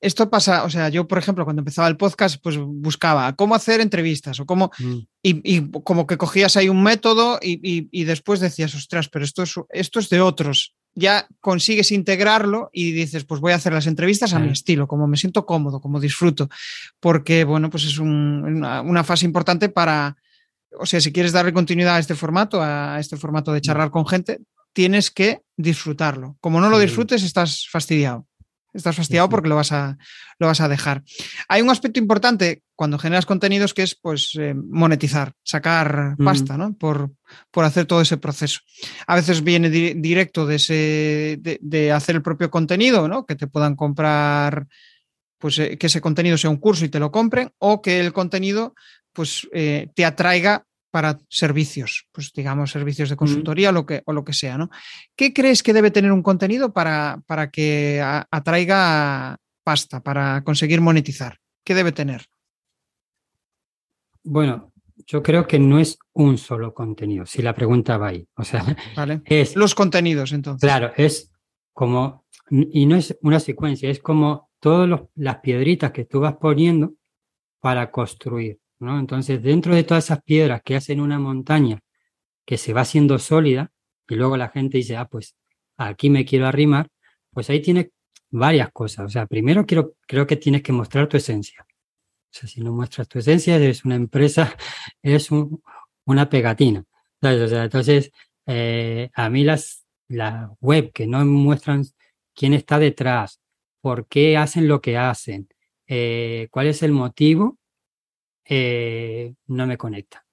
S1: esto pasa, o sea, yo, por ejemplo, cuando empezaba el podcast, pues buscaba cómo hacer entrevistas o cómo... Mm. Y, como que cogías ahí un método y, y, después decías, ostras, pero esto es, esto es de otros ya consigues integrarlo y dices, pues voy a hacer las entrevistas a mi estilo, como me siento cómodo, como disfruto, porque, bueno, pues es una, fase importante para, o sea, si quieres darle continuidad a este formato, a este formato de charlar con gente, tienes que disfrutarlo. Como no lo disfrutes, estás fastidiado. Estás fastidiado porque lo vas, a, lo vas a dejar. Hay un aspecto importante cuando generas contenidos que es pues eh, monetizar, sacar pasta, ¿no? Por, por, hacer todo ese proceso. A veces viene directo de, ese, de, hacer el propio contenido, ¿no? Que te puedan comprar, pues eh, que ese contenido sea un curso y te lo compren, o que el contenido pues eh, te atraiga para servicios, pues digamos servicios de consultoría o, lo que, o lo que sea, ¿no? ¿Qué crees que debe tener un contenido para, para que atraiga pasta, para conseguir monetizar? ¿Qué debe tener?
S2: Bueno, yo creo que no es un solo contenido, si la pregunta va ahí. O sea,
S1: es. Los contenidos, entonces.
S2: Claro, es como. Y no es una secuencia, es como todas las piedritas que tú vas poniendo para construir. Entonces, dentro de todas esas piedras que hacen una montaña que se va haciendo sólida, y luego la gente dice, ah, pues aquí me quiero arrimar, pues ahí tienes varias cosas. O sea, primero quiero, creo que tienes que mostrar tu esencia. O sea, si no muestras tu esencia, eres una empresa, eres una pegatina. entonces, eh, a mí las, web que no muestran quién está detrás, por qué hacen lo que hacen, eh, cuál es el motivo, eh, no me conecta.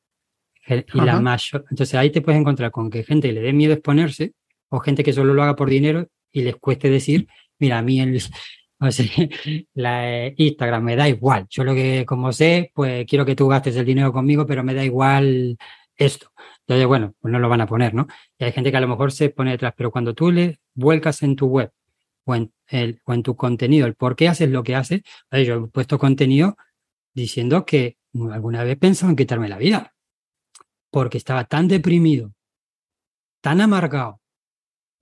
S2: Y la mayor, entonces ahí te puedes encontrar con que gente le dé miedo exponerse o gente que solo lo haga por dinero y les cueste decir, mira, a mí el, la Instagram me da igual. Yo lo que como sé, pues quiero que tú gastes el dinero conmigo, pero me da igual esto. Entonces, bueno, pues no lo van a poner, ¿no? Y hay gente que a lo mejor se pone detrás, pero cuando tú le vuelcas en tu web o en, el, o en tu contenido el por qué haces lo que haces, yo he puesto contenido diciendo que alguna vez pensado en quitarme la vida, porque estaba tan deprimido, tan amargado,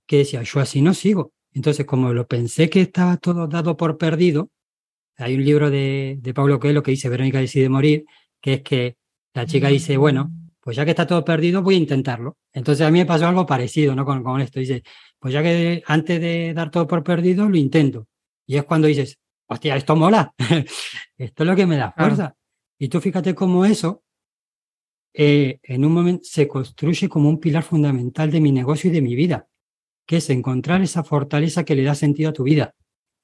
S2: que decía, yo así no sigo. Entonces, como lo pensé que estaba todo dado por perdido, hay un libro de, de Pablo Coelho que dice Verónica decide morir, que es que la chica dice, bueno, pues ya que está todo perdido, voy a intentarlo. Entonces a mí me pasó algo parecido, ¿no? Con, con esto. Dice, pues ya que antes de dar todo por perdido, lo intento. Y es cuando dices, hostia, esto mola, esto es lo que me da fuerza. Y tú fíjate cómo eso, eh, en un momento, se construye como un pilar fundamental de mi negocio y de mi vida, que es encontrar esa fortaleza que le da sentido a tu vida,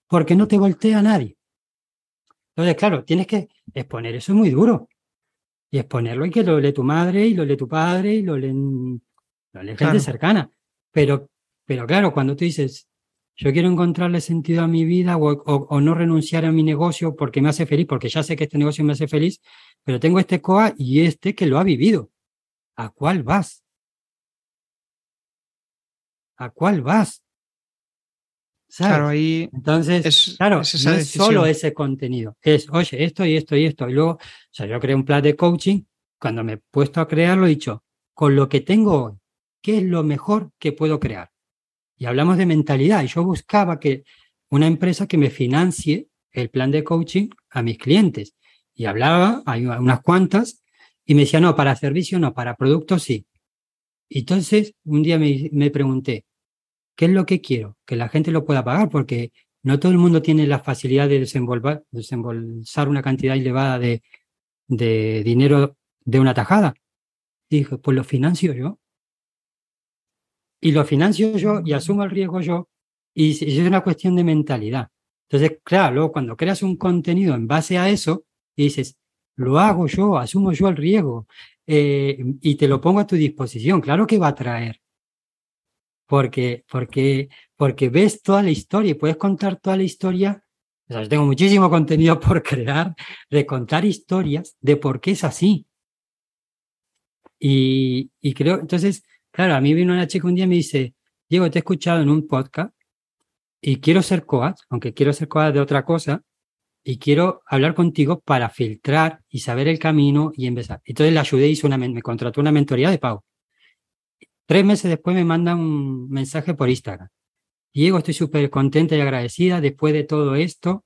S2: porque no te voltea nadie. Entonces, claro, tienes que exponer, eso es muy duro. Y exponerlo y que lo lee tu madre y lo lee tu padre y lo leen, lo lee gente cercana. Pero, pero claro, cuando tú dices, yo quiero encontrarle sentido a mi vida o, no renunciar a mi negocio porque me hace feliz, porque ya sé que este negocio me hace feliz, pero tengo este COA y este que lo ha vivido. ¿A cuál vas? ¿A cuál vas?
S1: Claro, ahí
S2: Entonces, claro, no es solo ese contenido, es, oye, esto y esto y esto. Y luego, o sea, yo creé un plan de coaching, cuando me he puesto a crearlo, he dicho, con lo que tengo hoy, ¿qué es lo mejor que puedo crear? Y hablamos de mentalidad. Y yo buscaba que una empresa que me financie el plan de coaching a mis clientes. Y hablaba, hay unas cuantas, y me decía, no, para servicio no, para productos sí. Y entonces, un día me, me pregunté, ¿qué es lo que quiero? Que la gente lo pueda pagar, porque no todo el mundo tiene la facilidad de desembolsar una cantidad elevada de, de dinero de una tajada. Dije, pues lo financio yo y lo financio yo y asumo el riesgo yo, y es una cuestión de mentalidad. Entonces, claro, luego cuando creas un contenido en base a eso, dices, lo hago yo, asumo yo el riesgo eh, y te lo pongo a tu disposición, claro que va a traer. Porque, porque, porque ves toda la historia y puedes contar toda la historia. O sea, yo tengo muchísimo contenido por crear, de contar historias de por qué es así. Y, y creo, entonces, Claro, a mí vino una chica un día y me dice, Diego, te he escuchado en un podcast y quiero ser coach, aunque quiero ser coach de otra cosa, y quiero hablar contigo para filtrar y saber el camino y empezar. Entonces le ayudé, hizo una, me contrató una mentoría de pago. Tres meses después me manda un mensaje por Instagram. Diego, estoy súper contenta y agradecida después de todo esto.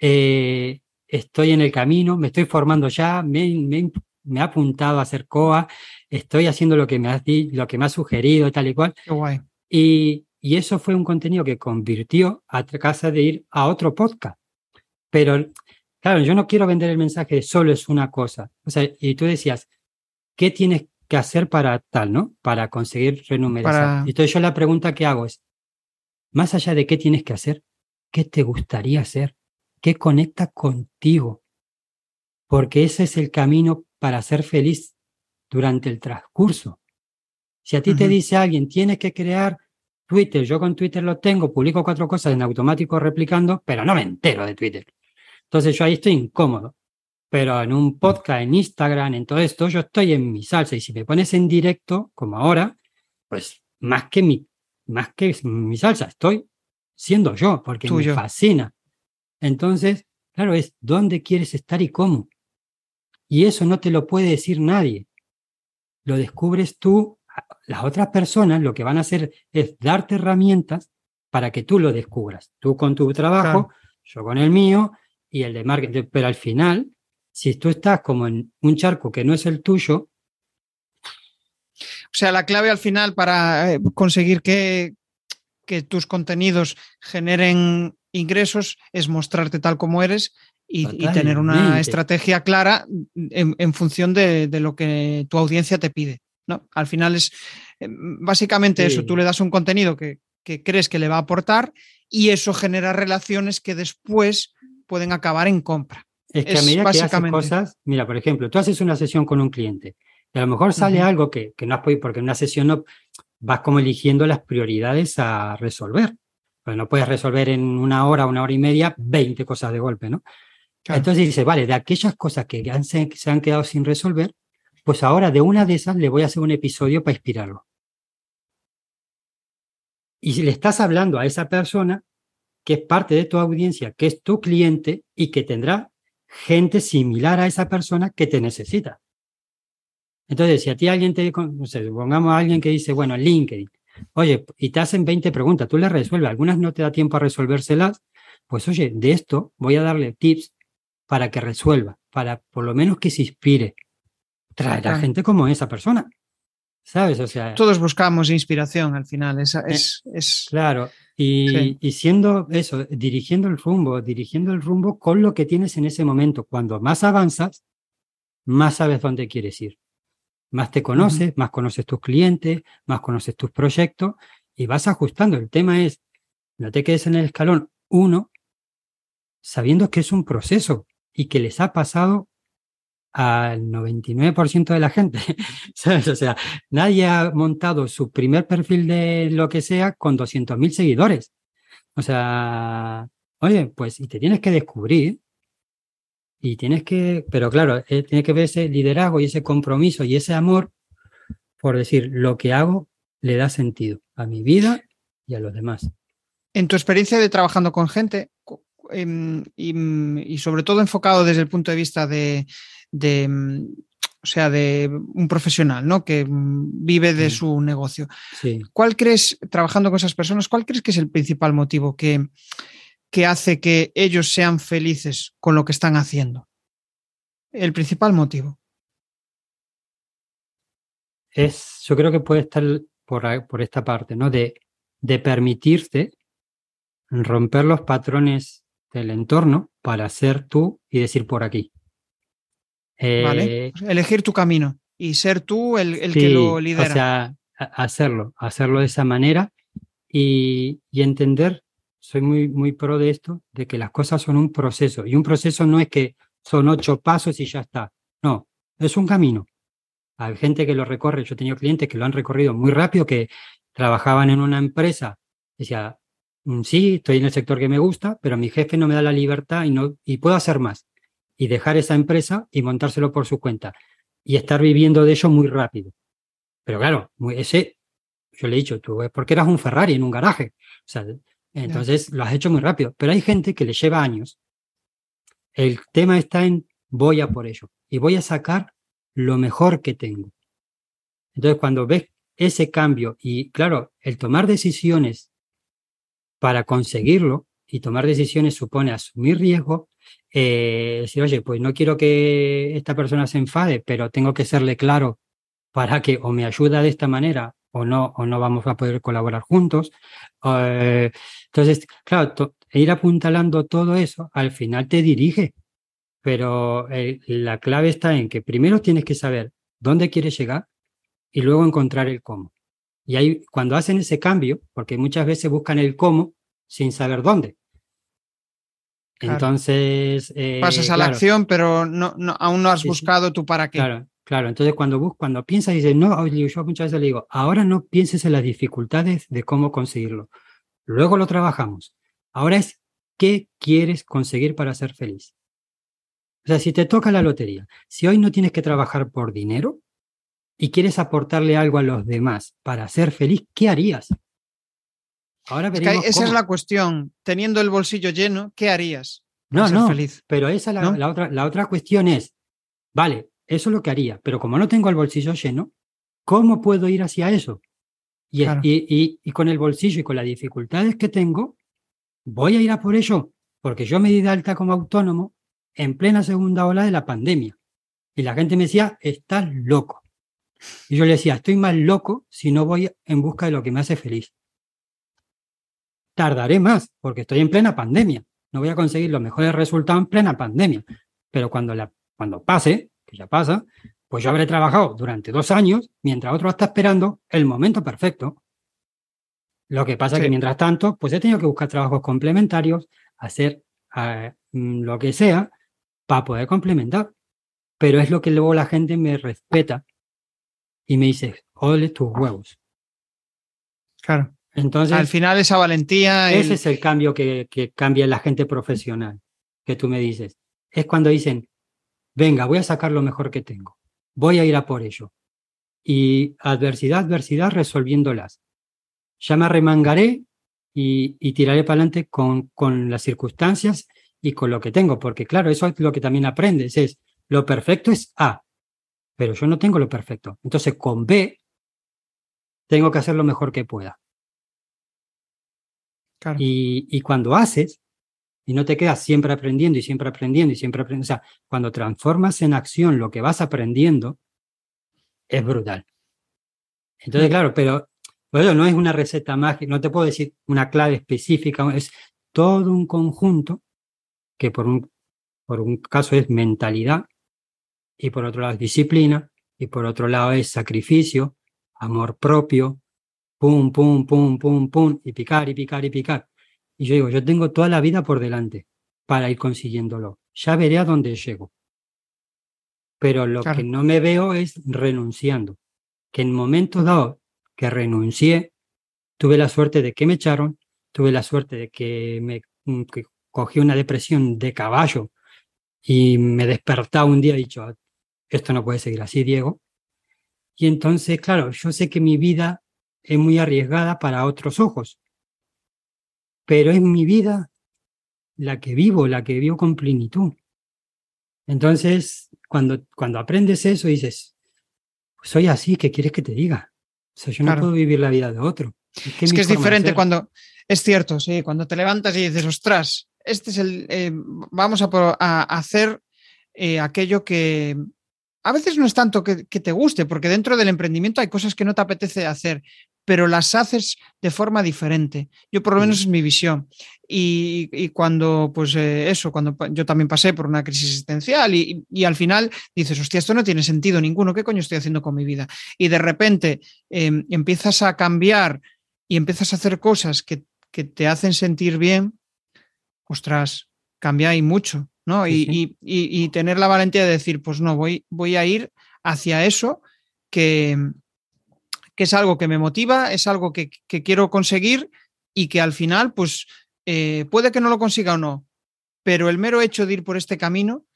S2: Eh, estoy en el camino, me estoy formando ya, me, me ha apuntado a hacer COA, estoy haciendo lo que me has, lo que me ha sugerido, tal y cual.
S1: Qué guay.
S2: Y, y eso fue un contenido que convirtió a casa de ir a otro podcast. Pero, claro, yo no quiero vender el mensaje de solo es una cosa. O sea, y tú decías, ¿qué tienes que hacer para tal, no? Para conseguir renumeración. Entonces yo la pregunta que hago es, más allá de qué tienes que hacer, ¿qué te gustaría hacer? ¿Qué conecta contigo? Porque ese es el camino para ser feliz durante el transcurso. Si a ti te dice alguien, tienes que crear Twitter, yo con Twitter lo tengo, publico cuatro cosas en automático replicando, pero no me entero de Twitter. Entonces yo ahí estoy incómodo. Pero en un podcast, en Instagram, en todo esto, yo estoy en mi salsa. Y si me pones en directo, como ahora, pues más que mi, más que mi salsa, estoy siendo yo, porque me fascina. Entonces, claro, es dónde quieres estar y cómo. Y eso no te lo puede decir nadie. Lo descubres tú. Las otras personas lo que van a hacer es darte herramientas para que tú lo descubras. Tú con tu trabajo, yo con el mío y el de marketing. Pero al final, si tú estás como en un charco que no es el tuyo.
S1: O sea, la clave al final para eh, conseguir que, que tus contenidos generen ingresos es mostrarte tal como eres y, tener una estrategia clara en, función de, lo que tu audiencia te pide. ¿no? Al final es eh, básicamente eso, tú le das un contenido que, crees que le va a aportar y eso genera relaciones que después pueden acabar en compra.
S2: Es que a medida que haces cosas, mira, por ejemplo, tú haces una sesión con un cliente y a lo mejor sale algo que, que, no has podido, porque en una sesión no vas como eligiendo las prioridades a resolver. Pues no puedes resolver en una hora, una hora y media, 20 cosas de golpe, ¿no? Entonces dice, vale, de aquellas cosas que se han quedado sin resolver, pues ahora de una de esas le voy a hacer un episodio para inspirarlo. Y si le estás hablando a esa persona, que es parte de tu audiencia, que es tu cliente y que tendrá gente similar a esa persona que te necesita. Entonces, si a ti alguien te, no sé, pongamos a alguien que dice, bueno, LinkedIn, oye, y te hacen 20 preguntas, tú le resuelves, algunas no te da tiempo a resolvérselas, pues oye, de esto voy a darle tips para que resuelva, para por lo menos que se inspire. Traer a gente como esa persona. ¿Sabes? O sea.
S1: Todos buscamos inspiración al final. Esa, eh, es, es,
S2: Claro. Y, y, siendo eso, dirigiendo el rumbo, dirigiendo el rumbo con lo que tienes en ese momento. Cuando más avanzas, más sabes dónde quieres ir. Más te conoces, más conoces tus clientes, más conoces tus proyectos y vas ajustando. El tema es, no te quedes en el escalón uno sabiendo que es un proceso y que les ha pasado al 99% de la gente. O sea, nadie ha montado su primer perfil de lo que sea con 200.000 seguidores. O sea, oye, pues y te tienes que descubrir y tienes que, pero claro, eh, tiene que ver ese liderazgo y ese compromiso y ese amor por decir, lo que hago le da sentido a mi vida y a los demás.
S1: En tu experiencia de trabajando con gente, Em, y, sobre todo enfocado desde el punto de vista de, o sea, de un profesional, ¿no? Que vive de su negocio. ¿Cuál crees, trabajando con esas personas, cuál crees que es el principal motivo que, que hace que ellos sean felices con lo que están haciendo? El principal motivo.
S2: Es, yo creo que puede estar por, por esta parte, ¿no? De, de permitirte romper los patrones el entorno para ser tú y decir por aquí.
S1: vale. Eh, elegir tu camino y ser tú el, que lo lidera.
S2: O sea, hacerlo, hacerlo de esa manera y, entender, soy muy, muy pro de esto, de que las cosas son un proceso. Y un proceso no es que son ocho pasos y ya está. No, es un camino. Hay gente que lo recorre, yo he tenido clientes que lo han recorrido muy rápido, que trabajaban en una empresa, decía, sí, estoy en el sector que me gusta, pero mi jefe no me da la libertad y, no, y puedo hacer más. Y dejar esa empresa y montárselo por su cuenta. Y estar viviendo de ello muy rápido. Pero claro, ese, yo le he dicho, tú es porque eras un Ferrari en un garaje. O sea, entonces lo has hecho muy rápido. Pero hay gente que le lleva años. El tema está en voy a por ello. Y voy a sacar lo mejor que tengo. Entonces, cuando ves ese cambio y, claro, el tomar decisiones para conseguirlo y tomar decisiones supone asumir riesgo, eh, decir, oye, pues no quiero que esta persona se enfade, pero tengo que serle claro para que o me ayuda de esta manera o no, o no vamos a poder colaborar juntos. Eh, entonces, claro, ir apuntalando todo eso al final te dirige, pero eh, la clave está en que primero tienes que saber dónde quieres llegar y luego encontrar el cómo. Y ahí, cuando hacen ese cambio, porque muchas veces buscan el cómo sin saber dónde. Entonces.
S1: Eh, Pasas a la acción, pero no, aún no has buscado tú para qué.
S2: Claro, claro. Entonces, cuando, cuando piensas, dices, no, yo muchas veces le digo, ahora no pienses en las dificultades de cómo conseguirlo. Luego lo trabajamos. Ahora es, ¿qué quieres conseguir para ser feliz? O sea, si te toca la lotería, si hoy no tienes que trabajar por dinero, y quieres aportarle algo a los demás para ser feliz, ¿qué harías?
S1: Ahora esa es la cuestión. Teniendo el bolsillo lleno, ¿qué harías?
S2: No, no, feliz? pero esa la, otra, la otra cuestión es, vale, eso es lo que haría, pero como no tengo el bolsillo lleno, ¿cómo puedo ir hacia eso? Y, y, y, con el bolsillo y con las dificultades que tengo, voy a ir a por ello, porque yo me di de alta como autónomo en plena segunda ola de la pandemia. Y la gente me decía, estás loco. Y yo le decía, estoy más loco si no voy en busca de lo que me hace feliz. Tardaré más porque estoy en plena pandemia. No voy a conseguir los mejores resultados en plena pandemia. Pero cuando, la, cuando pase, que ya pasa, pues yo habré trabajado durante dos años mientras otro está esperando el momento perfecto. Lo que pasa es que mientras tanto, pues he tenido que buscar trabajos complementarios, hacer eh, mm, lo que sea para poder complementar. Pero es lo que luego la gente me respeta y me dices, ole tus huevos.
S1: Claro. Entonces, al final esa valentía.
S2: Ese es el cambio que, que cambia la gente profesional, que tú me dices. Es cuando dicen, venga, voy a sacar lo mejor que tengo, voy a ir a por ello. Y adversidad, adversidad, resolviéndolas. Ya me arremangaré y, y tiraré para adelante con, con las circunstancias y con lo que tengo, porque claro, eso es lo que también aprendes, es lo perfecto es A, pero yo no tengo lo perfecto. Entonces con B tengo que hacer lo mejor que pueda. Y, y, cuando haces, y no te quedas siempre aprendiendo y siempre aprendiendo y siempre aprendiendo, o sea, cuando transformas en acción lo que vas aprendiendo, es brutal. Entonces, claro, pero bueno, no es una receta mágica, no te puedo decir una clave específica, es todo un conjunto que por un, por un caso es mentalidad y por otro lado es disciplina y por otro lado es sacrificio, amor propio, pum, pum, pum, pum, pum, y picar y picar y picar. Y yo digo, yo tengo toda la vida por delante para ir consiguiéndolo. Ya veré a dónde llego. Pero lo que no me veo es renunciando. Que en momento dado que renuncié, tuve la suerte de que me echaron, tuve la suerte de que me cogí una depresión de caballo y me despertaba un día y dicho, esto no puede seguir así, Diego. Y entonces, claro, yo sé que mi vida es muy arriesgada para otros ojos, pero es mi vida la que vivo, la que vivo con plenitud. Entonces, cuando, cuando aprendes eso, dices, soy así, ¿qué quieres que te diga? O sea, yo no puedo vivir la vida de otro.
S1: Es que es, diferente cuando, es cierto, sí, cuando te levantas y dices, ostras, este es el, eh, vamos a, hacer eh, aquello que, a veces no es tanto que, te guste, porque dentro del emprendimiento hay cosas que no te apetece hacer, pero las haces de forma diferente. Yo por lo menos es mi visión. Y, cuando, pues eh, eso, cuando yo también pasé por una crisis existencial y, al final dices, hostia, esto no tiene sentido ninguno, ¿qué coño estoy haciendo con mi vida? Y de repente em, empiezas a cambiar y empiezas a hacer cosas que, que te hacen sentir bien, ostras, cambia y mucho. ¿No? y, tener la valentía de decir, pues no, voy, voy a ir hacia eso que, que es algo que me motiva, es algo que, quiero conseguir y que al final, pues eh, puede que no lo consiga o no, pero el mero hecho de ir por este camino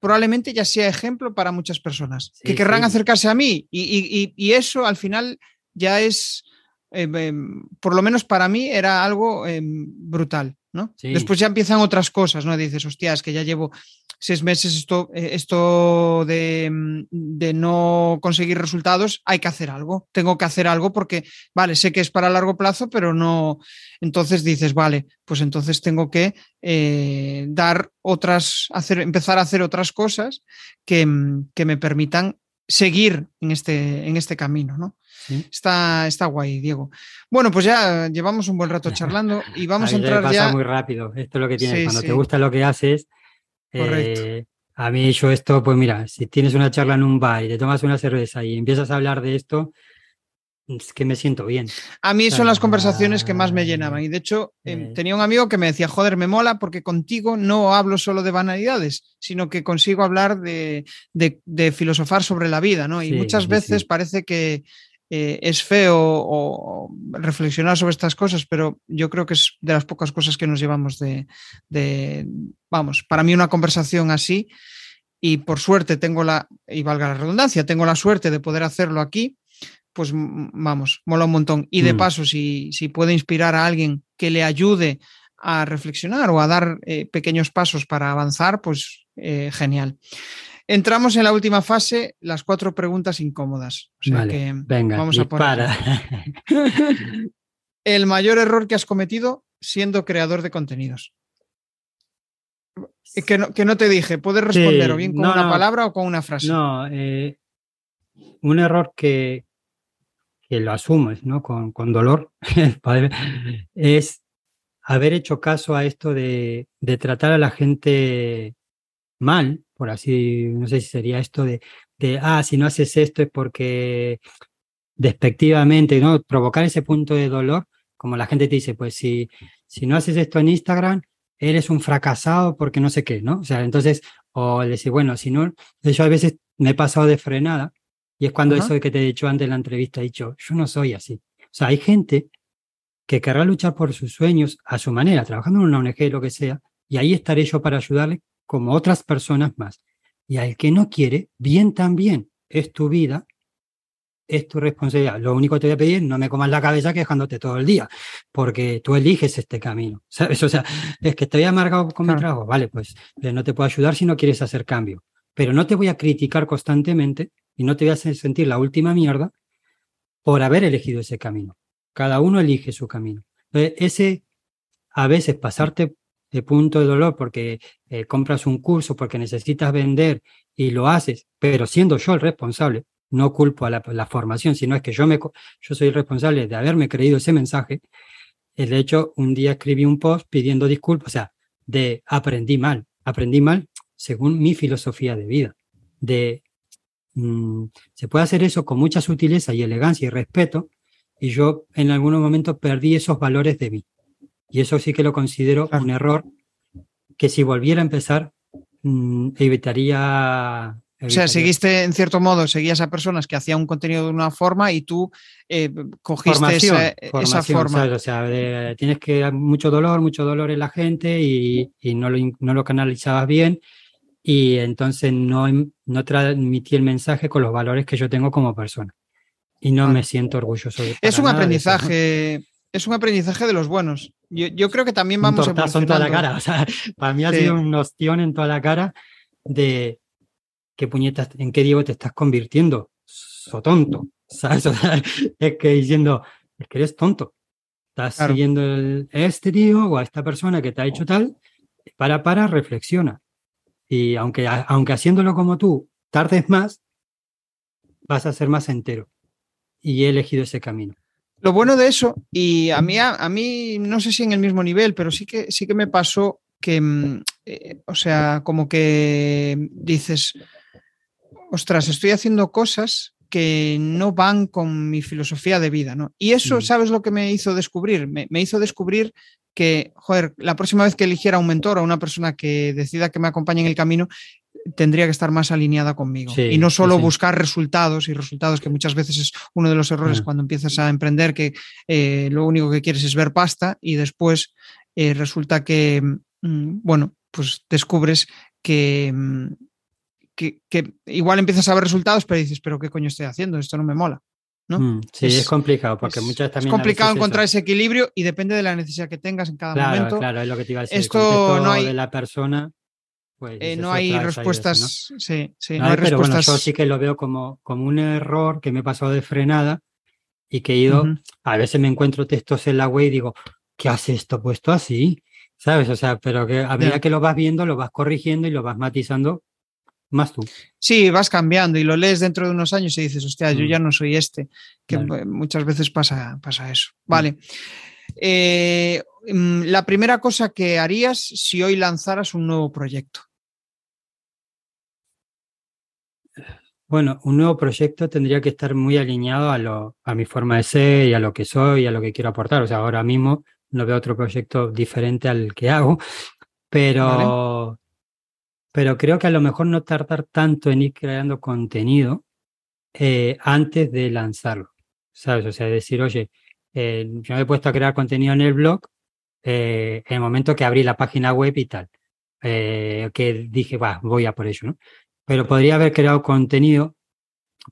S1: probablemente ya sea ejemplo para muchas personas que querrán acercarse a mí y, eso al final ya es, em, em, por lo menos para mí, era algo brutal. Después ya empiezan otras cosas, ¿no? Dices, hostia, es que ya llevo seis meses esto, eh, esto de, mm, de, no conseguir resultados, hay que hacer algo, tengo que hacer algo porque, vale, sé que es para largo plazo, pero no, entonces dices, vale, pues entonces tengo que eh, dar otras, hacer, empezar a hacer otras cosas que, mm, que me permitan seguir en este, en este camino, ¿no? Está, está guay, Diego. Bueno, pues ya llevamos un buen rato charlando y vamos a entrar
S2: pasa muy rápido. Esto es lo que tienes. Cuando te gusta lo que haces, eh, a mí yo esto, pues mira, si tienes una charla en un bar y te tomas una cerveza y empiezas a hablar de esto, es que me siento bien.
S1: A mí son las conversaciones que más me llenaban. Y de hecho, em, tenía un amigo que me decía, joder, me mola porque contigo no hablo solo de banalidades, sino que consigo hablar de, filosofar sobre la vida, ¿no? Y muchas veces parece que eh, es feo o, reflexionar sobre estas cosas, pero yo creo que es de las pocas cosas que nos llevamos de, de vamos, para mí una conversación así. Y por suerte tengo la, y valga la redundancia, tengo la suerte de poder hacerlo aquí pues vamos, mola un montón. Y de mm. paso, si, si, puede inspirar a alguien que le ayude a reflexionar o a dar eh, pequeños pasos para avanzar, pues eh, genial. Entramos en la última fase, las cuatro preguntas incómodas.
S2: vale, venga, vamos a poner.
S1: El mayor error que has cometido siendo creador de contenidos. Que no, que no te dije, puedes responder o bien con una palabra o con una frase.
S2: No, eh, un error que, que lo asumes ¿no? con, con dolor, es haber hecho caso a esto de, de, tratar a la gente mal, por así, no sé si sería esto de, de, ah, si no haces esto es porque despectivamente, ¿no? Provocar ese punto de dolor, como la gente te dice, pues si, si no haces esto en Instagram, eres un fracasado porque no sé qué, ¿no? O sea, entonces, o decir, bueno, si no, yo a veces me he pasado de frenada y es cuando eso que te he dicho antes en la entrevista, he dicho, yo no soy así. O sea, hay gente que querrá luchar por sus sueños a su manera, trabajando en una ONG, lo que sea, y ahí estaré yo para ayudarle como otras personas más. Y al que no quiere, bien también, es tu vida, es tu responsabilidad. Lo único que te voy a pedir, no me comas la cabeza quejándote todo el día, porque tú eliges este camino, ¿sabes? O sea, es que estoy amargado con mi trabajo, vale, pues no te puedo ayudar si no quieres hacer cambio, pero no te voy a criticar constantemente y no te voy a sentir la última mierda por haber elegido ese camino. Cada uno elige su camino. Entonces, ese, a veces pasarte de punto de dolor porque eh, compras un curso, porque necesitas vender y lo haces, pero siendo yo el responsable, no culpo a la, formación, sino es que yo, me, yo soy el responsable de haberme creído ese mensaje. Eh, de hecho, un día escribí un post pidiendo disculpas, o sea, de aprendí mal, aprendí mal según mi filosofía de vida, de mm, se puede hacer eso con mucha sutileza y elegancia y respeto, y yo en algún momento perdí esos valores de mí. Y eso sí que lo considero un error que si volviera a empezar, mm, evitaría
S1: o sea, seguiste, en cierto modo, seguías a personas que hacían un contenido de una forma y tú eh, cogiste esa, forma.
S2: O sea, tienes que mucho dolor, mucho dolor en la gente y, no, lo, no, lo, canalizabas bien y entonces no, no transmití el mensaje con los valores que yo tengo como persona. Y no me siento orgulloso. De
S1: es un aprendizaje. es un aprendizaje de los buenos. Yo, creo que también vamos a
S2: en toda la cara. O sea, para mí ha sido un ostión en toda la cara de ¿qué puñetas, en qué Diego te estás convirtiendo? So tonto, ¿sabes? es que diciendo, es que eres tonto. Estás siguiendo a este tío o a esta persona que te ha hecho tal, para, para, reflexiona. Y aunque, aunque haciéndolo como tú tardes más, vas a ser más entero. Y he elegido ese camino.
S1: Lo bueno de eso, y a mí, a, mí no sé si en el mismo nivel, pero sí que, sí que me pasó que, mm, eh, o sea, como que dices, ostras, estoy haciendo cosas que no van con mi filosofía de vida, ¿no? Y eso, mm. ¿sabes lo que me hizo descubrir? Me, hizo descubrir que, joder, la próxima vez que eligiera un mentor o una persona que decida que me acompañe en el camino, tendría que estar más alineada conmigo. y no solo buscar resultados y resultados, que muchas veces es uno de los errores mm. cuando empiezas a emprender, que eh, lo único que quieres es ver pasta y después eh, resulta que, mm, bueno, pues descubres que, que, igual empiezas a ver resultados, pero dices, pero ¿qué coño estoy haciendo? Esto no me mola. ¿No?
S2: Mm, sí, es, complicado, porque muchas también.
S1: Es complicado encontrar ese equilibrio y depende de la necesidad que tengas en cada momento.
S2: Claro, es lo que te iba a decir. Esto no hay. De la persona. Pues,
S1: eh, no hay respuestas. Sí, sí,
S2: no, hay pero Bueno, yo sí que lo veo como, como un error que me he pasado de frenada y que he ido. A veces me encuentro textos en la web y digo, ¿qué hace esto puesto así? ¿Sabes? O sea, pero que a medida que lo vas viendo, lo vas corrigiendo y lo vas matizando más tú.
S1: Sí, vas cambiando y lo lees dentro de unos años y dices, hostia, yo mm. ya no soy este, que muchas veces pasa, pasa eso. Mm. Vale. Eh, mm, la primera cosa que harías si hoy lanzaras un nuevo proyecto.
S2: Bueno, un nuevo proyecto tendría que estar muy alineado a, lo, a mi forma de ser y a lo que soy y a lo que quiero aportar. O sea, ahora mismo no veo otro proyecto diferente al que hago, pero pero creo que a lo mejor no tardar tanto en ir creando contenido eh, antes de lanzarlo, ¿sabes? O sea, decir, oye, eh, yo me he puesto a crear contenido en el blog eh, en el momento que abrí la página web y tal, que dije, va, voy a por ello, ¿no? Pero podría haber creado contenido,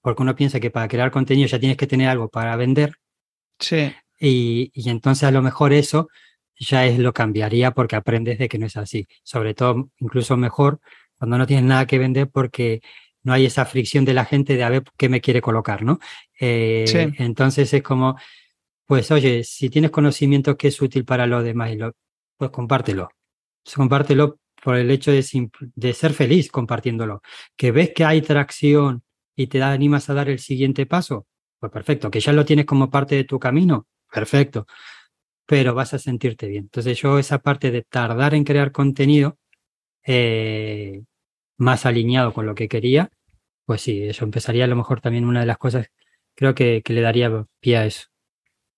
S2: porque uno piensa que para crear contenido ya tienes que tener algo para vender.
S1: Sí.
S2: Y, y entonces a lo mejor eso ya es lo cambiaría porque aprendes de que no es así. Sobre todo, incluso mejor cuando no tienes nada que vender porque no hay esa fricción de la gente de a ver qué me quiere colocar, ¿no? Eh, entonces es como, pues oye, si tienes conocimiento que es útil para los demás, pues compártelo. Compártelo por el hecho de, de ser feliz compartiéndolo. Que ves que hay tracción y te animas a dar el siguiente paso, pues perfecto. Que ya lo tienes como parte de tu camino, perfecto pero vas a sentirte bien. Entonces yo esa parte de tardar en crear contenido eh, más alineado con lo que quería, pues sí, eso empezaría a lo mejor también una de las cosas, creo que, le daría pie a eso.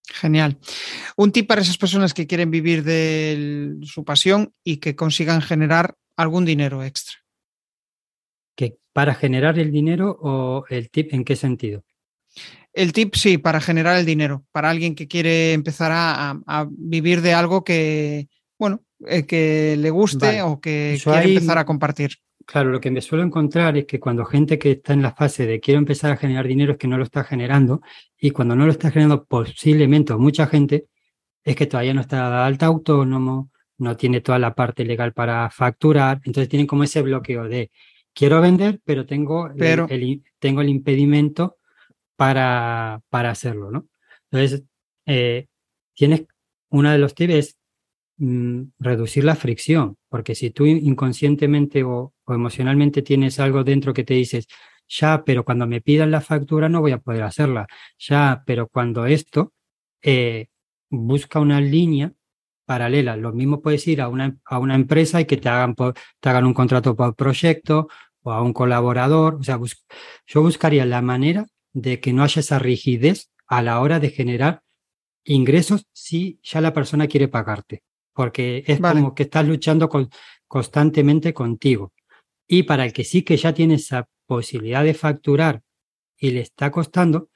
S1: Genial. Un tip para esas personas que quieren vivir de su pasión y que consigan generar algún dinero extra.
S2: ¿Que para generar el dinero o el tip en qué sentido?
S1: El tip sí, para generar el dinero, para alguien que quiere empezar a, vivir de algo que, bueno, eh, que le guste o que quiere empezar a compartir.
S2: claro, lo que me suelo encontrar es que cuando gente que está en la fase de quiero empezar a generar dinero es que no lo está generando y cuando no lo está generando posiblemente o mucha gente es que todavía no está alta autónomo, no tiene toda la parte legal para facturar, entonces tienen como ese bloqueo de quiero vender, pero tengo, El, tengo el impedimento para, para hacerlo, ¿no? Entonces, eh, tienes, uno de los tips mm, reducir la fricción, porque si tú inconscientemente o, emocionalmente tienes algo dentro que te dices, ya, pero cuando me pidan la factura no voy a poder hacerla, ya, pero cuando esto, eh, busca una línea paralela. Lo mismo puedes ir a una, a una empresa y que te hagan, te hagan un contrato por proyecto o a un colaborador. O sea, yo buscaría la manera de que no haya esa rigidez a la hora de generar ingresos si ya la persona quiere pagarte, porque es como que estás luchando con, constantemente contigo. Y para el que sí que ya tiene esa posibilidad de facturar y le está costando,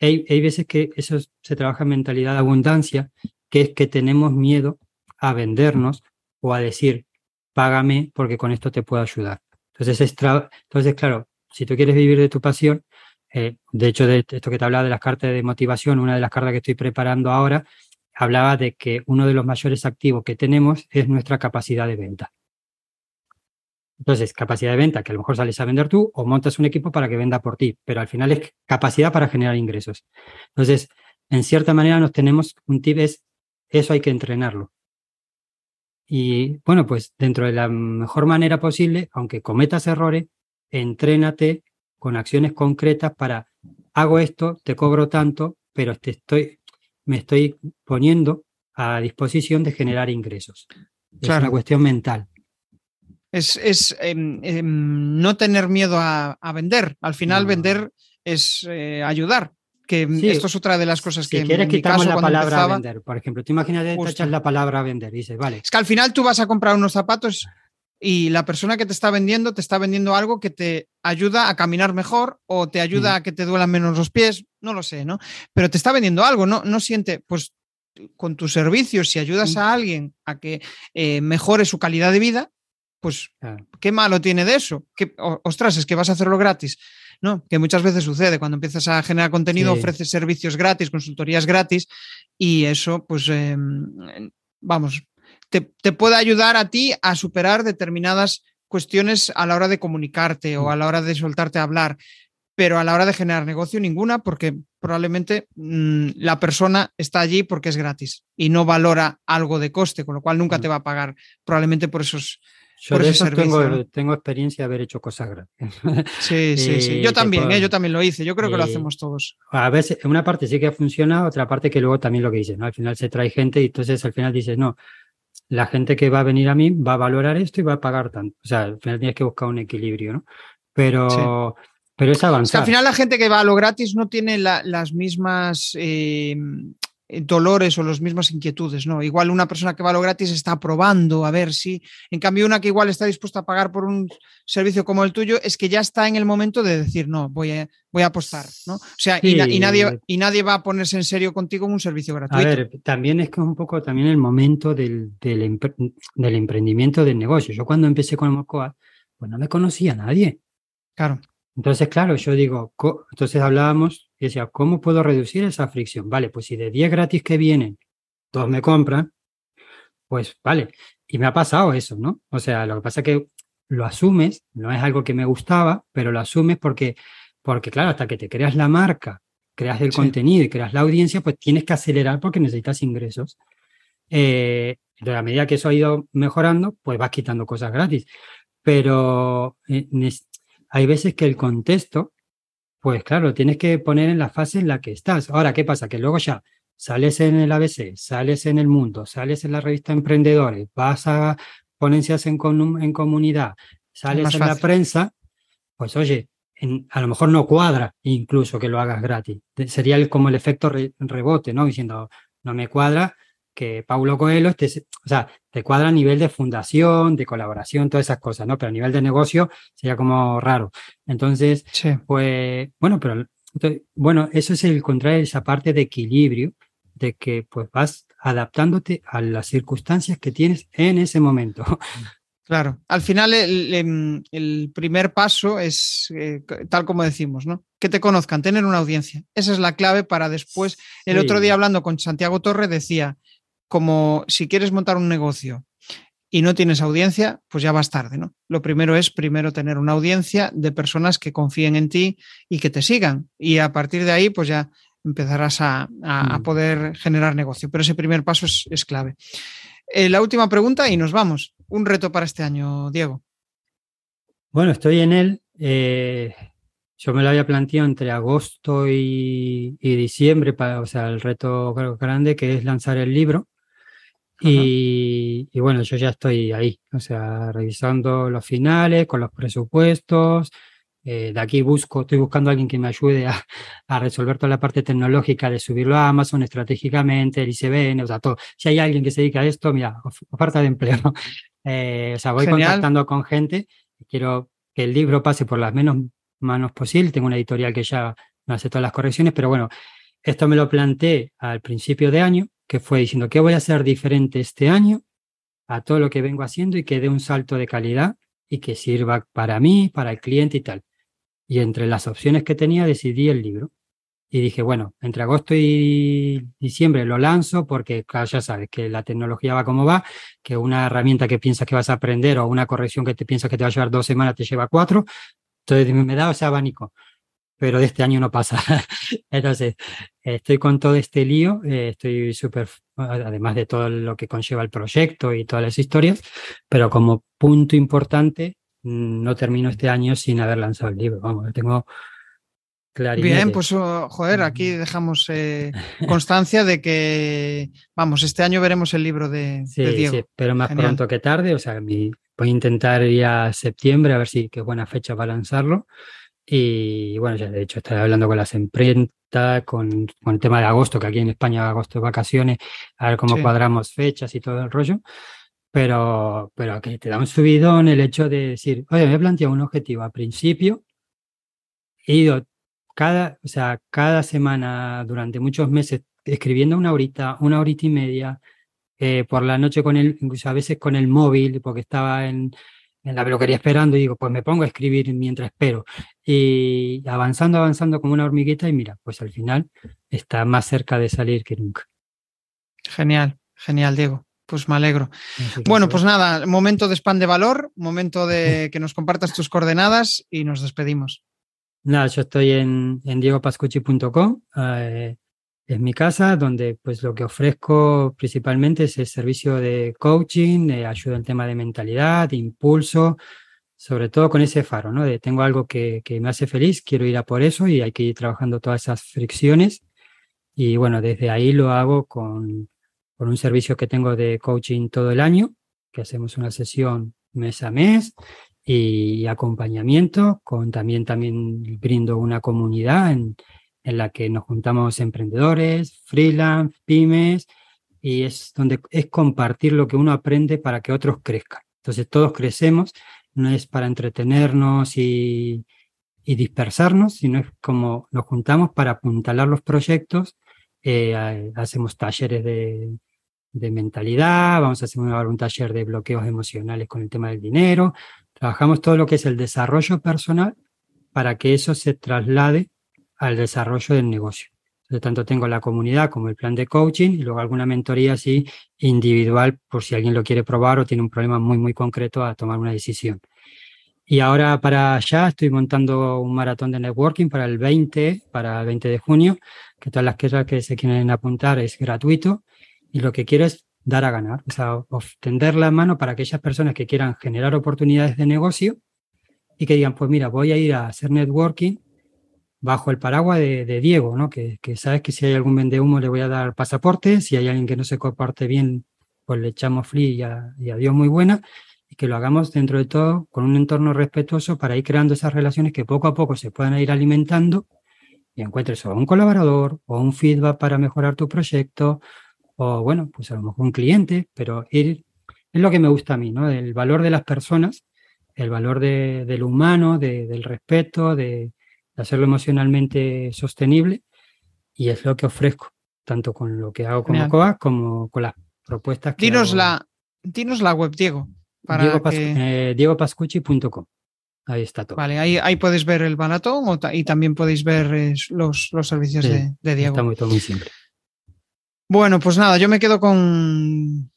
S2: hay, hay veces que eso se trabaja en mentalidad de abundancia, que es que tenemos miedo a vendernos o a decir, págame porque con esto te puedo ayudar. Entonces, entonces claro, si tú quieres vivir de tu pasión, eh, de hecho, de esto que te hablaba de las cartas de motivación, una de las cartas que estoy preparando ahora, hablaba de que uno de los mayores activos que tenemos es nuestra capacidad de venta. Entonces, capacidad de venta, que a lo mejor sales a vender tú o montas un equipo para que venda por ti, pero al final es capacidad para generar ingresos. Entonces, en cierta manera nos tenemos un tip es, eso hay que entrenarlo. Y bueno, pues dentro de la mejor manera posible, aunque cometas errores, entrénate con acciones concretas para, hago esto, te cobro tanto, pero te estoy, me estoy poniendo a disposición de generar ingresos. Es una cuestión mental.
S1: Es, em, em, no tener miedo a, vender. Al final, vender es eh, ayudar. Que esto es otra de las cosas
S2: que.
S1: Si
S2: quieres, quitamos la palabra vender. Por ejemplo, tú imagínate, echas la palabra vender. Dices, vale.
S1: Es que al final tú vas a comprar unos zapatos y la persona que te está vendiendo te está vendiendo algo que te ayuda a caminar mejor o te ayuda a que te duelan menos los pies, no lo sé, ¿no? Pero te está vendiendo algo, no, no siente, pues con tus servicios, si ayudas a alguien a que eh, mejore su calidad de vida, pues qué malo tiene de eso. ¿Qué, ostras, es que vas a hacerlo gratis. No, que muchas veces sucede cuando empiezas a generar contenido, ofreces servicios gratis, consultorías gratis y eso, pues, em, vamos, te, puede ayudar a ti a superar determinadas cuestiones a la hora de comunicarte o a la hora de soltarte a hablar, pero a la hora de generar negocio ninguna, porque probablemente mm, la persona está allí porque es gratis y no valora algo de coste, con lo cual nunca te va a pagar probablemente por esos.
S2: Yo por eso tengo, tengo, experiencia de haber hecho cosas gratis.
S1: Sí, sí, sí. Yo también, ¿eh? yo también lo hice. Yo creo que lo hacemos todos.
S2: A veces, una parte sí que funciona, otra parte que luego también lo que dices, ¿no? Al final se trae gente y entonces al final dices, no, la gente que va a venir a mí va a valorar esto y va a pagar tanto. O sea, al final tienes que buscar un equilibrio, ¿no? Pero, pero es avanzar.
S1: al final la gente que va a lo gratis no tiene las mismas eh, eh, dolores o las mismas inquietudes, ¿no? Igual una persona que va a lo gratis está probando a ver si, en cambio una que igual está dispuesta a pagar por un servicio como el tuyo es que ya está en el momento de decir, no, voy a, voy a apostar, ¿no? O sea, y, nadie, y nadie va a ponerse en serio contigo en un servicio gratuito.
S2: A ver, también es que es un poco también el momento del, del, del emprendimiento del negocio. Yo cuando empecé con el Mocoa, pues no me conocía a nadie.
S1: Claro.
S2: Entonces, claro, yo digo, entonces hablábamos y decía, ¿cómo puedo reducir esa fricción? Vale, pues si de 10 gratis que vienen, todos me compran, pues vale. Y me ha pasado eso, ¿no? O sea, lo que pasa es que lo asumes, no es algo que me gustaba, pero lo asumes porque, porque claro, hasta que te creas la marca, creas el contenido y creas la audiencia, pues tienes que acelerar porque necesitas ingresos. Eh, entonces, a medida que eso ha ido mejorando, pues vas quitando cosas gratis. Pero eh, hay veces que el contexto, pues claro, tienes que poner en la fase en la que estás. Ahora, ¿qué pasa? Que luego ya sales en el ABC, sales en el mundo, sales en la revista Emprendedores, vas a ponencias en, en comunidad, sales en la prensa, pues oye, a lo mejor no cuadra incluso que lo hagas gratis. Sería el, como el efecto rebote, ¿no? Diciendo, no me cuadra, que Paulo Coelho, te, o sea, te cuadra a nivel de fundación, de colaboración, todas esas cosas, ¿no? Pero a nivel de negocio sería como raro. Entonces, pues, bueno, pero, bueno, eso es el de esa parte de equilibrio, de que pues vas adaptándote a las circunstancias que tienes en ese momento.
S1: Claro, al final el, em, el primer paso es eh, tal como decimos, ¿no? Que te conozcan, tener una audiencia. Esa es la clave para después. El otro día hablando con Santiago Torre decía, como si quieres montar un negocio y no tienes audiencia, pues ya vas tarde, ¿no? Lo primero es primero tener una audiencia de personas que confíen en ti y que te sigan. Y a partir de ahí, pues ya empezarás a, a, a mm. poder generar negocio. Pero ese primer paso es, es clave. Eh, la última pregunta y nos vamos. Un reto para este año, Diego.
S2: Bueno, estoy en él. Eh, yo me lo había planteado entre agosto y, y diciembre, para, o sea, el reto grande que es lanzar el libro. Y, y, bueno, yo ya estoy ahí, o sea, revisando los finales con los presupuestos, eh, de aquí busco, estoy buscando a alguien que me ayude a, a, resolver toda la parte tecnológica de subirlo a Amazon estratégicamente, el ICBN, o sea, todo. Si hay alguien que se dedica a esto, mira, oferta de empleo. Eh, o sea, voy Genial. contactando con gente. Quiero que el libro pase por las menos manos posible. Tengo una editorial que ya no hace todas las correcciones, pero bueno, esto me lo planteé al principio de año, que fue diciendo, ¿qué voy a hacer diferente este año a todo lo que vengo haciendo y que dé un salto de calidad y que sirva para mí, para el cliente y tal? Y entre las opciones que tenía decidí el libro. Y dije, bueno, entre agosto y diciembre lo lanzo porque, claro, ya sabes que la tecnología va como va, que una herramienta que piensas que vas a aprender o una corrección que te piensas que te va a llevar dos semanas te lleva cuatro. Entonces me da ese abanico. Pero de este año no pasa. Entonces, estoy con todo este lío, eh, estoy súper, además de todo lo que conlleva el proyecto y todas las historias, pero como punto importante, no termino este año sin haber lanzado el libro. Vamos, tengo claridad.
S1: Bien, pues oh, joder, aquí dejamos eh, constancia de que, vamos, este año veremos el libro de,
S2: sí,
S1: de Diego.
S2: Sí, pero más Genial. pronto que tarde, o sea, mi, voy a intentar ir a septiembre a ver si qué buena fecha para lanzarlo. Y bueno, ya de hecho estoy hablando con las imprentas, con, con, el tema de agosto, que aquí en España agosto de vacaciones, a ver cómo sí. cuadramos fechas y todo el rollo pero, pero que te da un subidón el hecho de decir, oye, me he planteado un objetivo a principio, he ido cada, o sea, cada semana durante muchos meses escribiendo una horita, una horita y media, eh, por la noche con el, incluso a veces con el móvil, porque estaba en, en la peluquería esperando y digo, pues me pongo a escribir mientras espero. Y avanzando, avanzando como una hormiguita y mira, pues al final está más cerca de salir que nunca.
S1: Genial, genial, Diego. Pues me alegro. Bueno, pues nada, momento de spam de valor, momento de que nos compartas tus coordenadas y nos despedimos.
S2: Nada, yo estoy en, en diegopascucci.com, eh, es mi casa, donde pues lo que ofrezco principalmente es el servicio de coaching, de ayuda en tema de mentalidad, de impulso, sobre todo con ese faro, ¿no? De tengo algo que, que me hace feliz, quiero ir a por eso y hay que ir trabajando todas esas fricciones. Y bueno, desde ahí lo hago con, con un servicio que tengo de coaching todo el año, que hacemos una sesión mes a mes y acompañamiento, con también, también brindo una comunidad en, en la que nos juntamos emprendedores, freelance, pymes, y es donde es compartir lo que uno aprende para que otros crezcan. Entonces todos crecemos, no es para entretenernos y, y dispersarnos, sino es como nos juntamos para apuntalar los proyectos, eh, hacemos talleres de, de mentalidad, vamos a hacer un taller de bloqueos emocionales con el tema del dinero, trabajamos todo lo que es el desarrollo personal para que eso se traslade al desarrollo del negocio. De tanto tengo la comunidad como el plan de coaching y luego alguna mentoría así individual por si alguien lo quiere probar o tiene un problema muy, muy concreto a tomar una decisión. Y ahora para allá estoy montando un maratón de networking para el 20, para el 20 de junio, que todas las cosas que se quieren apuntar es gratuito y lo que quiero es dar a ganar, o sea, tender la mano para aquellas personas que quieran generar oportunidades de negocio y que digan, pues mira, voy a ir a hacer networking bajo el paraguas de, Diego, ¿no? Que, que, sabes que si hay algún vende humo le voy a dar pasaporte, si hay alguien que no se comparte bien, pues le echamos free y, a, y adiós muy buena, y que lo hagamos dentro de todo con un entorno respetuoso para ir creando esas relaciones que poco a poco se puedan ir alimentando y encuentres o un colaborador o un feedback para mejorar tu proyecto o bueno, pues a lo mejor un cliente, pero ir, es lo que me gusta a mí, ¿no? El valor de las personas, el valor de, del humano, de, del respeto, de, hacerlo emocionalmente sostenible y es lo que ofrezco, tanto con lo que hago como COA como con las propuestas que
S1: dinos
S2: hago.
S1: la Dinos la web, Diego. Para
S2: Diego,
S1: que-
S2: eh, diegopascucci.com. Ahí está todo.
S1: Vale, ahí, ahí podéis ver el maratón o ta- y también podéis ver eh, los, los servicios
S2: Sí,
S1: de, de Diego.
S2: Está muy, todo muy simple.
S1: Bueno, pues nada, yo me quedo con,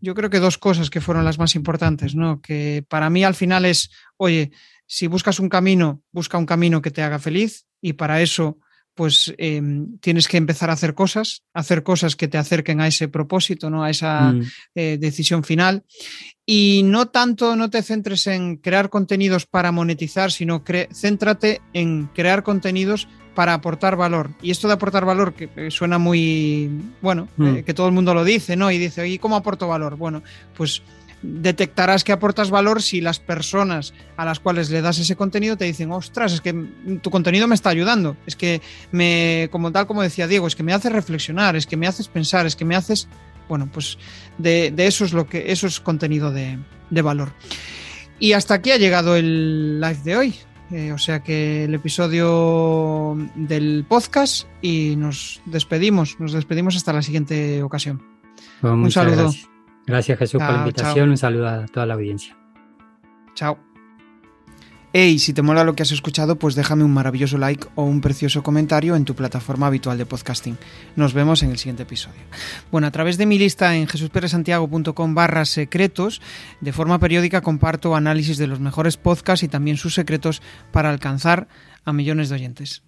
S1: yo creo que dos cosas que fueron las más importantes, ¿no? Que para mí al final es, oye, si buscas un camino, busca un camino que te haga feliz y para eso, pues eh, tienes que empezar a hacer cosas, hacer cosas que te acerquen a ese propósito, ¿no? A esa
S2: Mm,
S1: eh, decisión final. Y no tanto, no te centres en crear contenidos para monetizar, sino céntrate en crear contenidos para aportar valor. Y esto de aportar valor, que eh, suena muy, bueno,
S2: Mm.
S1: eh, que todo el mundo lo dice, ¿no? Y dice, ¿y cómo aporto valor? Bueno, pues detectarás que aportas valor si las personas a las cuales le das ese contenido te dicen, ostras, es que tu contenido me está ayudando, es que me, como tal como decía Diego, es que me haces reflexionar, es que me haces pensar, es que me haces, bueno, pues de, de eso es lo que, eso es contenido de, de valor. Y hasta aquí ha llegado el live de hoy. Eh, o sea que el episodio del podcast y nos despedimos, nos despedimos hasta la siguiente ocasión.
S2: pues muchas
S1: saludo.
S2: Gracias. Gracias Jesús por la
S1: Chao,
S2: invitación. Un saludo a toda la audiencia.
S1: Chao. Hey, si te mola lo que has escuchado, pues déjame un maravilloso like o un precioso comentario en tu plataforma habitual de podcasting. Nos vemos en el siguiente episodio. Bueno, a través de mi lista en jesusperesantiago.com barra secretos, de forma periódica comparto análisis de los mejores podcasts y también sus secretos para alcanzar a millones de oyentes.